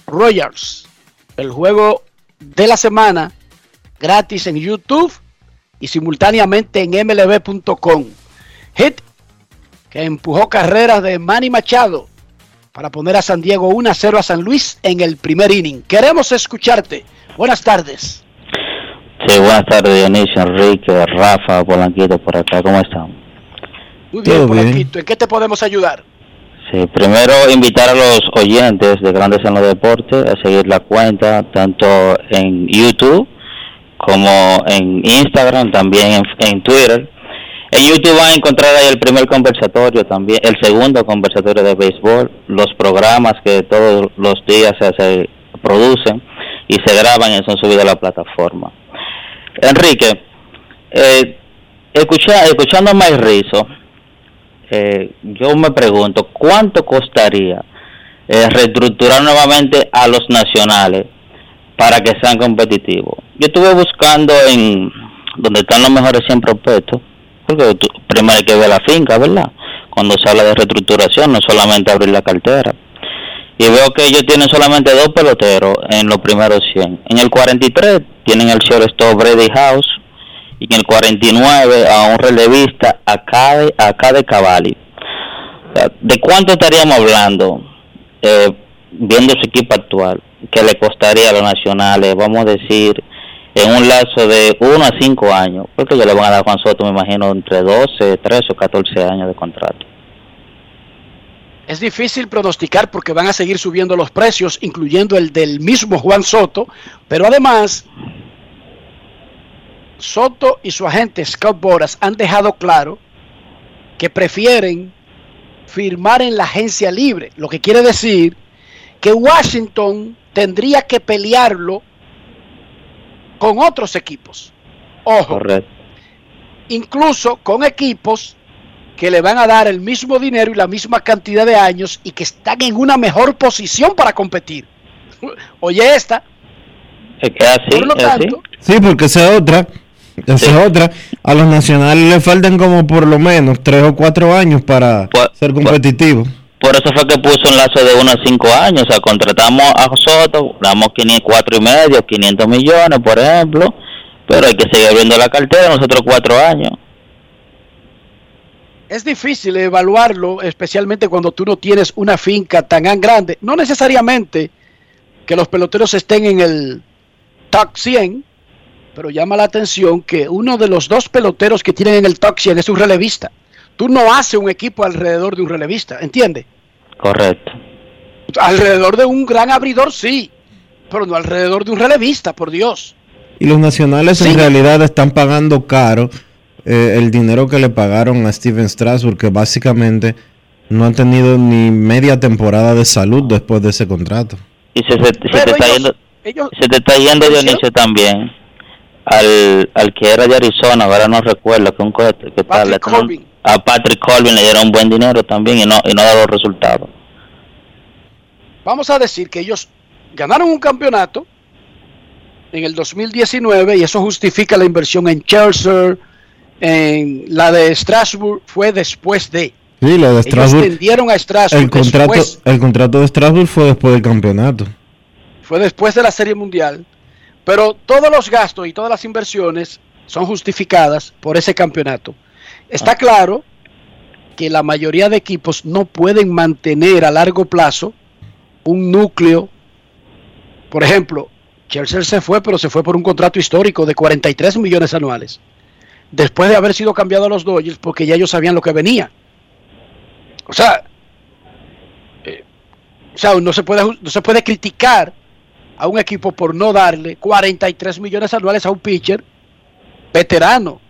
Royals. El juego de la semana gratis en YouTube y simultáneamente en mlb.com. Hit que empujó carreras de Manny Machado para poner a San Diego 1 a 0 a San Luis en el primer inning. Queremos escucharte. Buenas tardes. Sí, buenas tardes, Dionisio, Enrique, Rafa, Polanquito, por acá. ¿Cómo están? Muy bien, Polanquito. ¿En qué te podemos ayudar? Sí, primero invitar a los oyentes de Grandes en los Deportes a seguir la cuenta, tanto en YouTube como en Instagram, también en, Twitter. En YouTube van a encontrar ahí el primer conversatorio también, el segundo conversatorio de béisbol, los programas que todos los días se, se producen y se graban y son subidos a la plataforma. Enrique, eh, escucha, escuchando a Mike Rizzo, eh, yo me pregunto, ¿cuánto costaría eh, reestructurar nuevamente a los nacionales para que sean competitivos? Yo estuve buscando en donde están los mejores 100 prospectos, porque primero hay que ver la finca, ¿verdad? Cuando se habla de reestructuración, no solamente abrir la cartera. Y veo que ellos tienen solamente dos peloteros en los primeros 100. En el 43 tienen el shortstop Brady House y en el 49 a un relevista acá de, de Cavalli. ¿De cuánto estaríamos hablando eh, viendo su equipo actual? que le costaría a los nacionales, vamos a decir, en un lapso de 1 a 5 años? Porque ya le van a dar a Juan Soto, me imagino, entre 12, 13 o 14 años de contrato. Es difícil pronosticar porque van a seguir subiendo los precios, incluyendo el del mismo Juan Soto, pero además Soto y su agente Scott Boras han dejado claro que prefieren firmar en la agencia libre, lo que quiere decir que Washington tendría que pelearlo con otros equipos. Ojo, Correcto. incluso con equipos que le van a dar el mismo dinero y la misma cantidad de años y que están en una mejor posición para competir. <laughs> Oye esta, Es que es así, Por lo es así. tanto, Sí, porque esa es otra. Esa es otra. A los nacionales le faltan como por lo menos tres o cuatro años para ser competitivos. Por eso fue que puso un lazo de 1 a 5 años. O sea, contratamos a Soto, damos 500, cuatro y medio, 500 millones, por ejemplo. Pero hay que seguir abriendo la cartera nosotros cuatro años. es difícil evaluarlo, especialmente cuando tú no tienes una finca tan grande. No necesariamente que los peloteros estén en el top 100, pero llama la atención que uno de los dos peloteros que tienen en el top 100 es un relevista. Tú no haces un equipo alrededor de un relevista, ¿entiendes? Correcto. Alrededor de un gran abridor, sí, pero no alrededor de un relevista, por Dios. Y los nacionales en realidad están pagando caro eh, el dinero que le pagaron a Steven Strasburg, que básicamente no han tenido ni media temporada de salud después de ese contrato. Y se, se- se te está yendo, ellos- se te está yendo Dionisio también al, al que era de Arizona, ahora no recuerdo, que un que tal, le dieron- a Patrick Colvin le dieron buen dinero también y no y no da los resultados. vamos a decir que ellos ganaron un campeonato en el 2019 y eso justifica la inversión en Chelsea, en la de Strasbourg fue después de. Sí, la de Ellos Strasbourg. vendieron a Strasbourg El contrato, después, el contrato de Strasbourg fue después del campeonato. fue después de la Serie Mundial, pero todos los gastos y todas las inversiones son justificadas por ese campeonato. Está claro que la mayoría de equipos no pueden mantener a largo plazo un núcleo. Por ejemplo, Chelsea se fue, pero se fue por un contrato histórico de 43 millones anuales. Después de haber sido cambiado a los Dodgers, porque ya ellos sabían lo que venía. O sea, eh, o sea, no se puede, no se puede criticar a un equipo por no darle 43 millones anuales a un pitcher veterano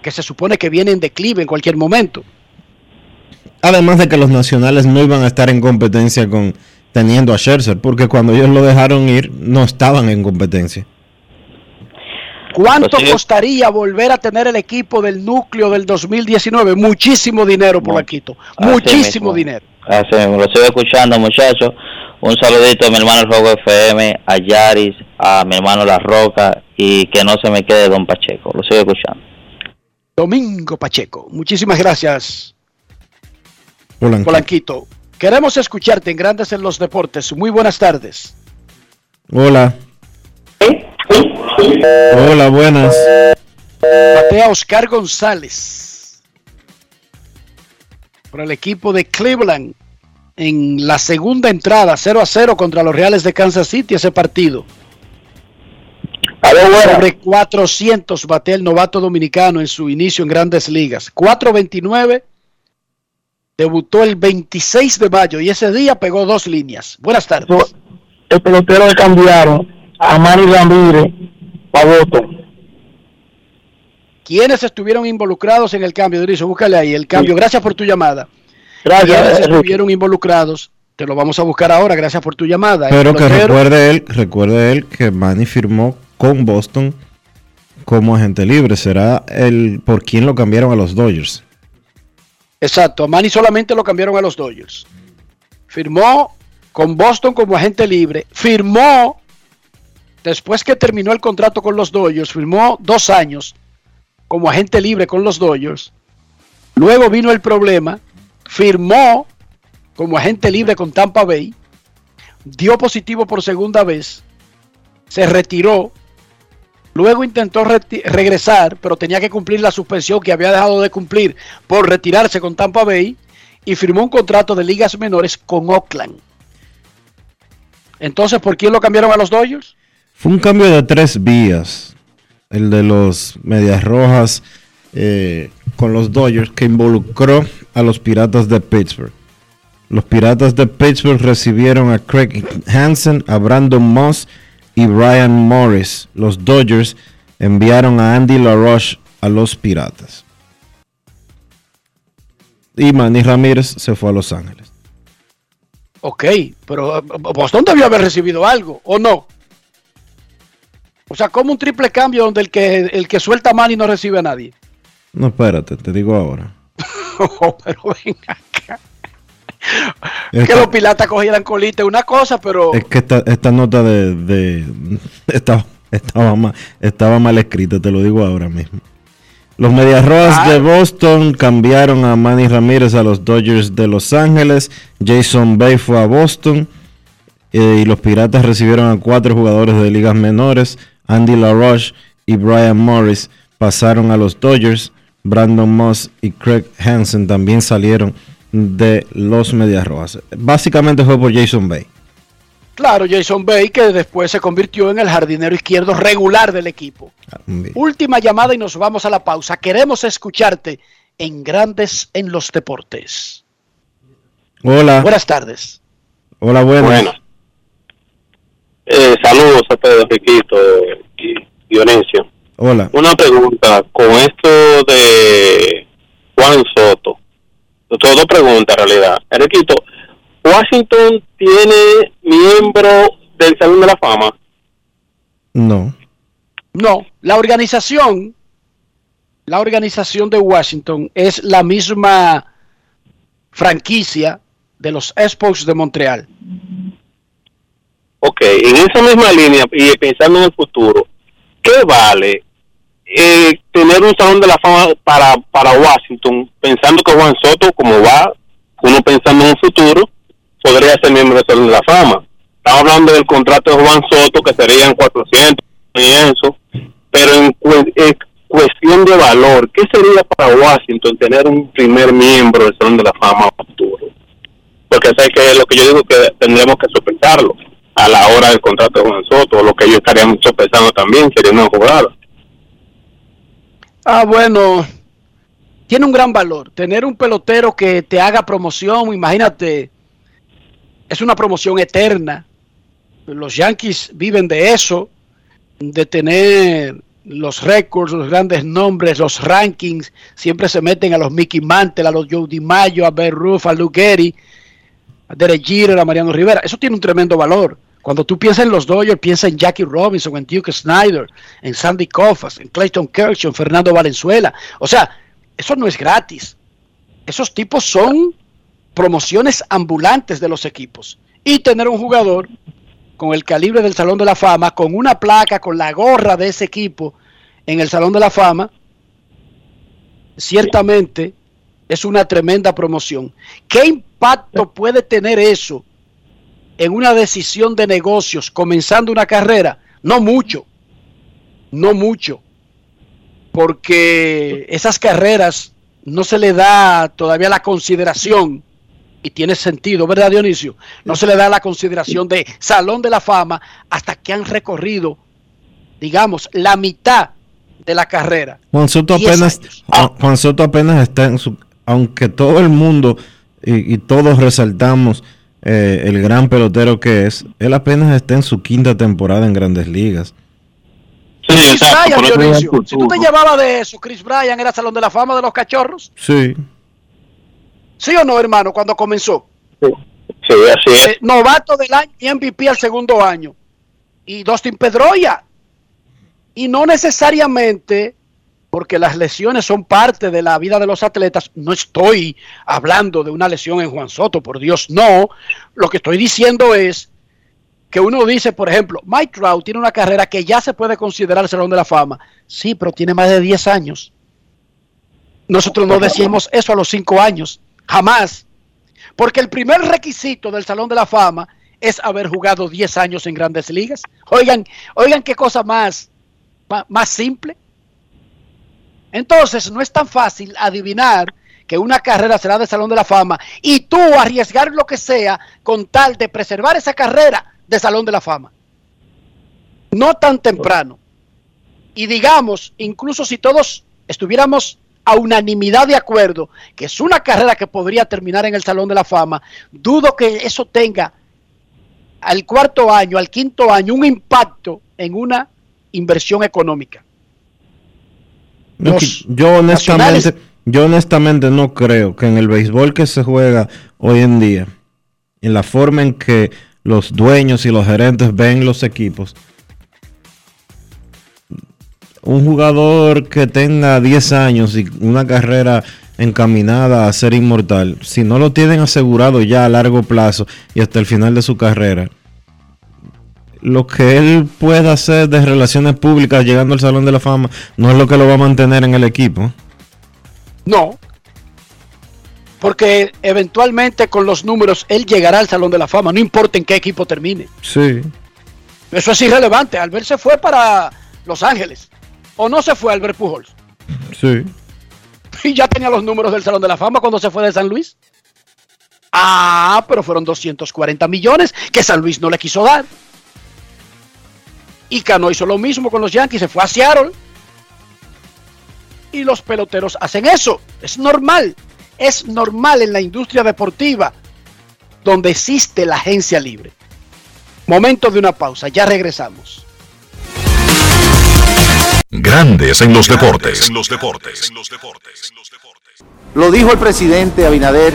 que se supone que viene en declive en cualquier momento. Además de que los nacionales no iban a estar en competencia con teniendo a Scherzer, porque cuando ellos lo dejaron ir, no estaban en competencia. ¿Cuánto costaría volver a tener el equipo del núcleo del 2019? Muchísimo dinero por la Quito. Así Muchísimo mismo. dinero. Así mismo, lo sigo escuchando, muchachos. Un saludito a mi hermano el Rojo FM, a Yaris, a mi hermano La Roca y que no se me quede Don Pacheco. Lo sigo escuchando. Domingo Pacheco. Muchísimas gracias. Polanquito. Queremos escucharte en Grandes en los Deportes. Muy buenas tardes. Hola. Hola, buenas. Batea Oscar González por el equipo de Cleveland en la segunda entrada 0 a 0 contra los Reales de Kansas City ese partido. Sobre 400 batea el novato dominicano en su inicio en grandes ligas. 429 debutó el 26 de mayo y ese día pegó dos líneas. Buenas tardes. el pelotero le cambiaron a Manny Ramírez a Boston. ¿Quiénes estuvieron involucrados en el cambio? Diriso, búscale ahí el cambio. Gracias por tu llamada. Gracias, ¿Quiénes Enrique. estuvieron involucrados? Te lo vamos a buscar ahora. Gracias por tu llamada. Pero que recuerde él, recuerde él que Manny firmó con Boston como agente libre. Será el por quién lo cambiaron a los Dodgers. Exacto, a Manny solamente lo cambiaron a los Dodgers. Firmó con Boston como agente libre. Firmó, después que terminó el contrato con los Dodgers, firmó dos años como agente libre con los Dodgers. Luego vino el problema. Firmó como agente libre con Tampa Bay. Dio positivo por segunda vez. Se retiró. Luego intentó regresar, pero tenía que cumplir la suspensión que había dejado de cumplir por retirarse con Tampa Bay y firmó un contrato de ligas menores con Oakland. Entonces, ¿por quién lo cambiaron a los Dodgers? Fue un cambio de tres vías. El de los Medias Rojas eh, con los Dodgers que involucró a los Piratas de Pittsburgh. Los Piratas de Pittsburgh recibieron a Craig Hansen, a Brandon Moss y Brian Morris. Los Dodgers enviaron a Andy LaRoche a los Piratas. Y Manny Ramírez se fue a Los Ángeles. Ok, pero Boston debió haber recibido algo, ¿o no? O sea, como un triple cambio donde el que, el que suelta Manny no recibe a nadie. No, espérate, te digo ahora. Oh, <laughs> pero ven acá. Que Esta- los pilatas cogieran colita es una cosa, pero Es que esta, esta nota de, de- estaba, estaba, mal, estaba mal escrita, te lo digo ahora mismo. Los Medias Rojas de Boston cambiaron a Manny Ramírez a los Dodgers de Los Ángeles. Jason Bay fue a Boston. eh, y los Piratas recibieron a cuatro jugadores de ligas menores. Andy LaRoche y Brian Morris pasaron a los Dodgers. Brandon Moss y Craig Hansen también salieron de los Medias Rojas. Básicamente fue por Jason Bay. claro, Jason Bay, que después se convirtió en el jardinero izquierdo regular del equipo. Última llamada y nos vamos a la pausa. Queremos escucharte en Grandes en los Deportes. Hola. Buenas tardes. Hola, buenas. Bueno. Eh, saludos a todos, Riquito y Dionisio. Hola. Una pregunta, con esto de Juan Soto, dos dos preguntas en realidad. Riquito, ¿Washington tiene miembro del Salón de la Fama? No. No, la organización, la organización de Washington es la misma franquicia de los Expos de Montreal. Ok, en esa misma línea y pensando en el futuro, ¿qué vale eh, tener un salón de la fama para, para Washington, pensando que Juan Soto, como va, uno pensando en un futuro, podría ser miembro del salón de la fama? Estamos hablando del contrato de Juan Soto, que serían 400 y eso, pero en, cuestión de valor, ¿qué sería para Washington tener un primer miembro del Salón de la Fama futuro? Porque sé que lo que yo digo que tendríamos que sopesarlo a la hora del contrato de Juan Soto, lo que ellos estarían sopesando también sería una jugada. Ah, bueno, tiene un gran valor. Tener un pelotero que te haga promoción, imagínate, es una promoción eterna. Los Yankees viven de eso, de tener los récords, los grandes nombres, los rankings, siempre se meten a los Mickey Mantle, a los Joe DiMaggio, a Ben Ruff, a Luke Gehry, a Derek Jeter, a Mariano Rivera. Eso tiene un tremendo valor. Cuando tú piensas en los Dodgers, piensa en Jackie Robinson, en Duke Snyder, en Sandy Koufax, en Clayton Kershaw, en Fernando Valenzuela. O sea, eso no es gratis. Esos tipos son promociones ambulantes de los equipos. Y tener un jugador con el calibre del Salón de la Fama, con una placa, con la gorra de ese equipo en el Salón de la Fama, ciertamente es una tremenda promoción. ¿Qué impacto puede tener eso en una decisión de negocios comenzando una carrera? No mucho, no mucho, porque esas carreras no se le da todavía la consideración y tiene sentido, ¿verdad, Dionisio? No se le da la consideración de Salón de la Fama hasta que han recorrido, digamos, la mitad de la carrera. Juan Soto apenas, Juan Soto apenas está en su, aunque todo el mundo y, todos resaltamos eh, el gran pelotero que es, él apenas está en su quinta temporada en Grandes Ligas. Sí, Bryan, Dionisio, si tú te llevabas de eso, Chris Bryan era Salón de la Fama de los Cachorros. Sí. ¿Sí o no, hermano? Cuando comenzó. Sí, así es. Eh, novato del año y MVP al segundo año. Y Dustin Pedroya. Y no necesariamente porque las lesiones son parte de la vida de los atletas. No estoy hablando de una lesión en Juan Soto, por Dios, no. Lo que estoy diciendo es que uno dice, por ejemplo, Mike Trout tiene una carrera que ya se puede considerar el Salón de la Fama. Sí, pero tiene más de 10 años. Nosotros no decíamos eso a los 5 años. Jamás. Porque el primer requisito del Salón de la Fama es haber jugado 10 años en grandes ligas. Oigan, oigan qué cosa más, más, simple. Entonces, no es tan fácil adivinar que una carrera será de Salón de la Fama y tú arriesgar lo que sea con tal de preservar esa carrera de Salón de la Fama. No tan temprano. Y digamos, incluso si todos estuviéramos a unanimidad de acuerdo que es una carrera que podría terminar en el Salón de la Fama, dudo que eso tenga al cuarto año, al quinto año, un impacto en una inversión económica. Yo honestamente, yo honestamente no creo que en el béisbol que se juega hoy en día, en la forma en que los dueños y los gerentes ven los equipos, un jugador que tenga 10 años y una carrera encaminada a ser inmortal, si no lo tienen asegurado ya a largo plazo y hasta el final de su carrera, lo que él pueda hacer de relaciones públicas llegando al Salón de la Fama no es lo que lo va a mantener en el equipo. No, porque eventualmente con los números él llegará al Salón de la Fama, no importa en qué equipo termine. Sí. Eso es irrelevante. Albert se fue para Los Ángeles. ¿O no se fue Albert Pujols? Sí. <laughs> Y ya tenía los números del Salón de la Fama cuando se fue de San Luis. Ah, pero fueron 240 millones que San Luis no le quiso dar. Y Cano hizo lo mismo con los Yankees, se fue a Seattle. Y los peloteros hacen eso. Es normal. Es normal en la industria deportiva donde existe la agencia libre. Momento de una pausa, ya regresamos. Grandes en los deportes. Lo dijo el presidente Abinader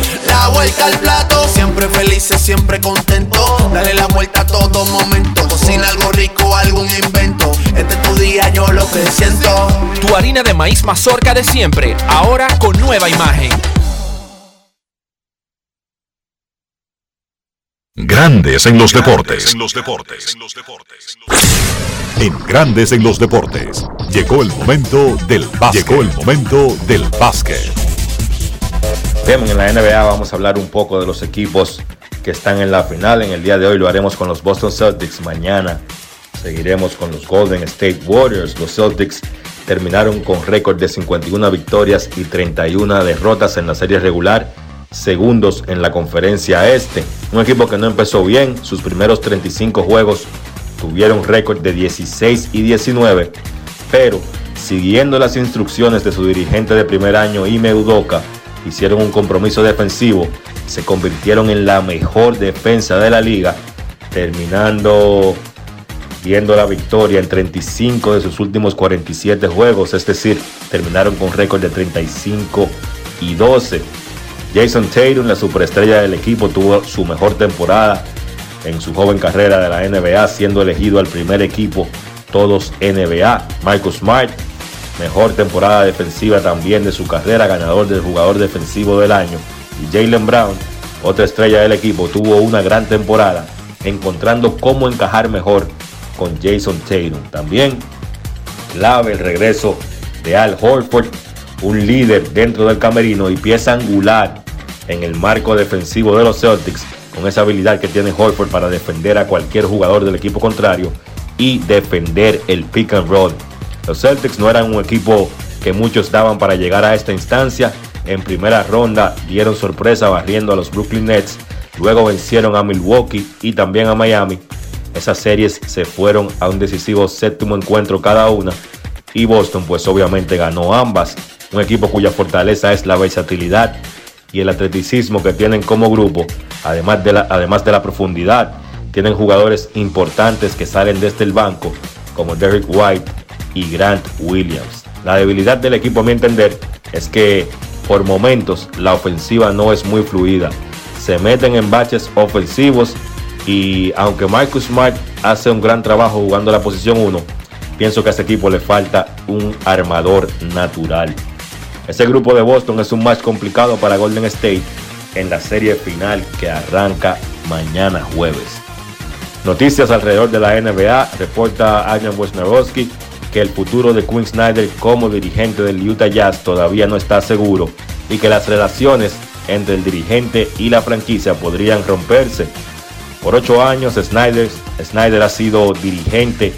La vuelta al plato, siempre felices, siempre contento. Dale la vuelta a todo momento. Cocina algo rico, algún invento. Este es tu día, yo lo que siento. Tu harina de maíz mazorca de siempre, ahora con nueva imagen. Grandes en los deportes. En Grandes en los deportes. Llegó el momento del básquet. Llegó el momento del básquet. Bien, en la NBA vamos a hablar un poco de los equipos que están en la final. En el día de hoy lo haremos con los Boston Celtics. Mañana seguiremos con los Golden State Warriors. Los Celtics terminaron con récord de 51 victorias y 31 derrotas en la serie regular, segundos en la conferencia este. Un equipo que no empezó bien, sus primeros 35 juegos tuvieron récord de 16 y 19, pero siguiendo las instrucciones de su dirigente de primer año, Ime Udoka, hicieron un compromiso defensivo, se convirtieron en la mejor defensa de la liga, terminando viendo la victoria en 35 de sus últimos 47 juegos, es decir, terminaron con récord de 35 y 12. Jason Tatum, la superestrella del equipo, tuvo su mejor temporada en su joven carrera de la NBA, siendo elegido al primer equipo todos NBA. Michael Smart, mejor temporada defensiva también de su carrera, ganador del jugador defensivo del año. Y Jalen Brown, otra estrella del equipo, tuvo una gran temporada, encontrando cómo encajar mejor con Jason Tatum. También clave el regreso de Al Horford, un líder dentro del camerino y pieza angular en el marco defensivo de los Celtics, con esa habilidad que tiene Horford para defender a cualquier jugador del equipo contrario y defender el pick and roll. Los Celtics no eran un equipo que muchos daban para llegar a esta instancia. En primera ronda dieron sorpresa barriendo a los Brooklyn Nets, luego vencieron a Milwaukee y también a Miami esas series se fueron a un decisivo séptimo encuentro cada una y Boston pues obviamente ganó ambas. Un equipo cuya fortaleza es la versatilidad y el atleticismo que tienen como grupo, además de la, además de la profundidad. Tienen jugadores importantes que salen desde el banco como Derek White y Grant Williams. La debilidad del equipo a mi entender es que por momentos la ofensiva no es muy fluida. Se meten en baches ofensivos y aunque Marcus Smart hace un gran trabajo jugando la posición 1, pienso que a ese equipo le falta un armador natural. Ese grupo de Boston es un match complicado para Golden State en la serie final que arranca mañana jueves. Noticias alrededor de la NBA, reporta Adrian Wojnarowski que el futuro de Quinn Snyder como dirigente del Utah Jazz todavía no está seguro y que las relaciones entre el dirigente y la franquicia podrían romperse Por ocho años, Snyder, Snyder ha sido dirigente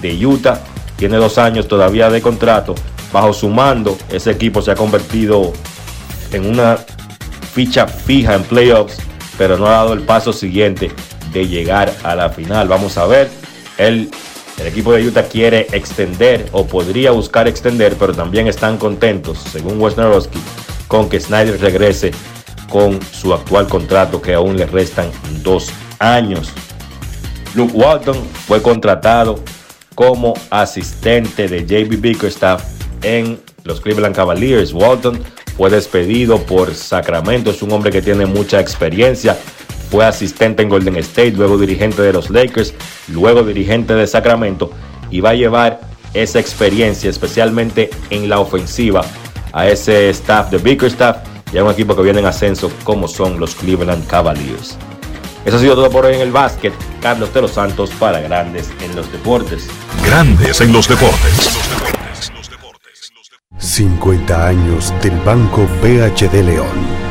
de Utah. Tiene dos años todavía de contrato. Bajo su mando, ese equipo se ha convertido en una ficha fija en playoffs, pero no ha dado el paso siguiente de llegar a la final. Vamos a ver. El, el equipo de Utah quiere extender o podría buscar extender, pero también están contentos, según Wesnerowski, con que Snyder regrese con su actual contrato que aún le restan dos años. Luke Walton fue contratado como asistente de JB Bickerstaff en los Cleveland Cavaliers. Walton fue despedido por Sacramento, es un hombre que tiene mucha experiencia. Fue asistente en Golden State, luego dirigente de los Lakers, luego dirigente de Sacramento y va a llevar esa experiencia, especialmente en la ofensiva, a ese staff de Bickerstaff y a un equipo que viene en ascenso como son los Cleveland Cavaliers. Eso ha sido todo por hoy en el básquet. Carlos de los Santos para Grandes en los Deportes. Grandes en los deportes. 50 años del Banco BHD León.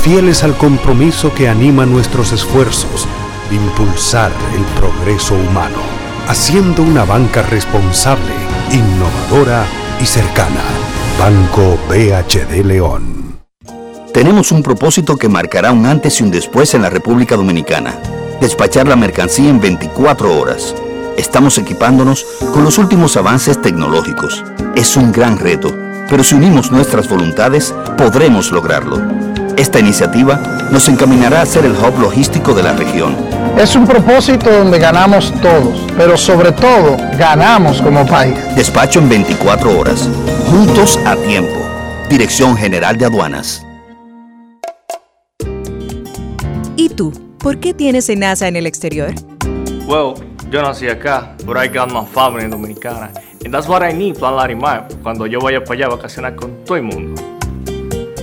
fieles al compromiso que anima nuestros esfuerzos, impulsar el progreso humano, haciendo una banca responsable, innovadora y cercana. Banco BHD León. Tenemos un propósito que marcará un antes y un después en la República Dominicana. Despachar la mercancía en 24 horas. Estamos equipándonos con los últimos avances tecnológicos. Es un gran reto, pero si unimos nuestras voluntades, podremos lograrlo. Esta iniciativa nos encaminará a ser el hub logístico de la región. Es un propósito donde ganamos todos, pero sobre todo ganamos como país. Despacho en 24 horas. Juntos a tiempo. Dirección General de Aduanas. ¿Y tú? ¿Por qué tienes NASA en el exterior? Well, yo nací acá, but I got my family dominicana. And that's what I need, Plan Larimar, cuando yo vaya para allá a vacacionar con todo el mundo.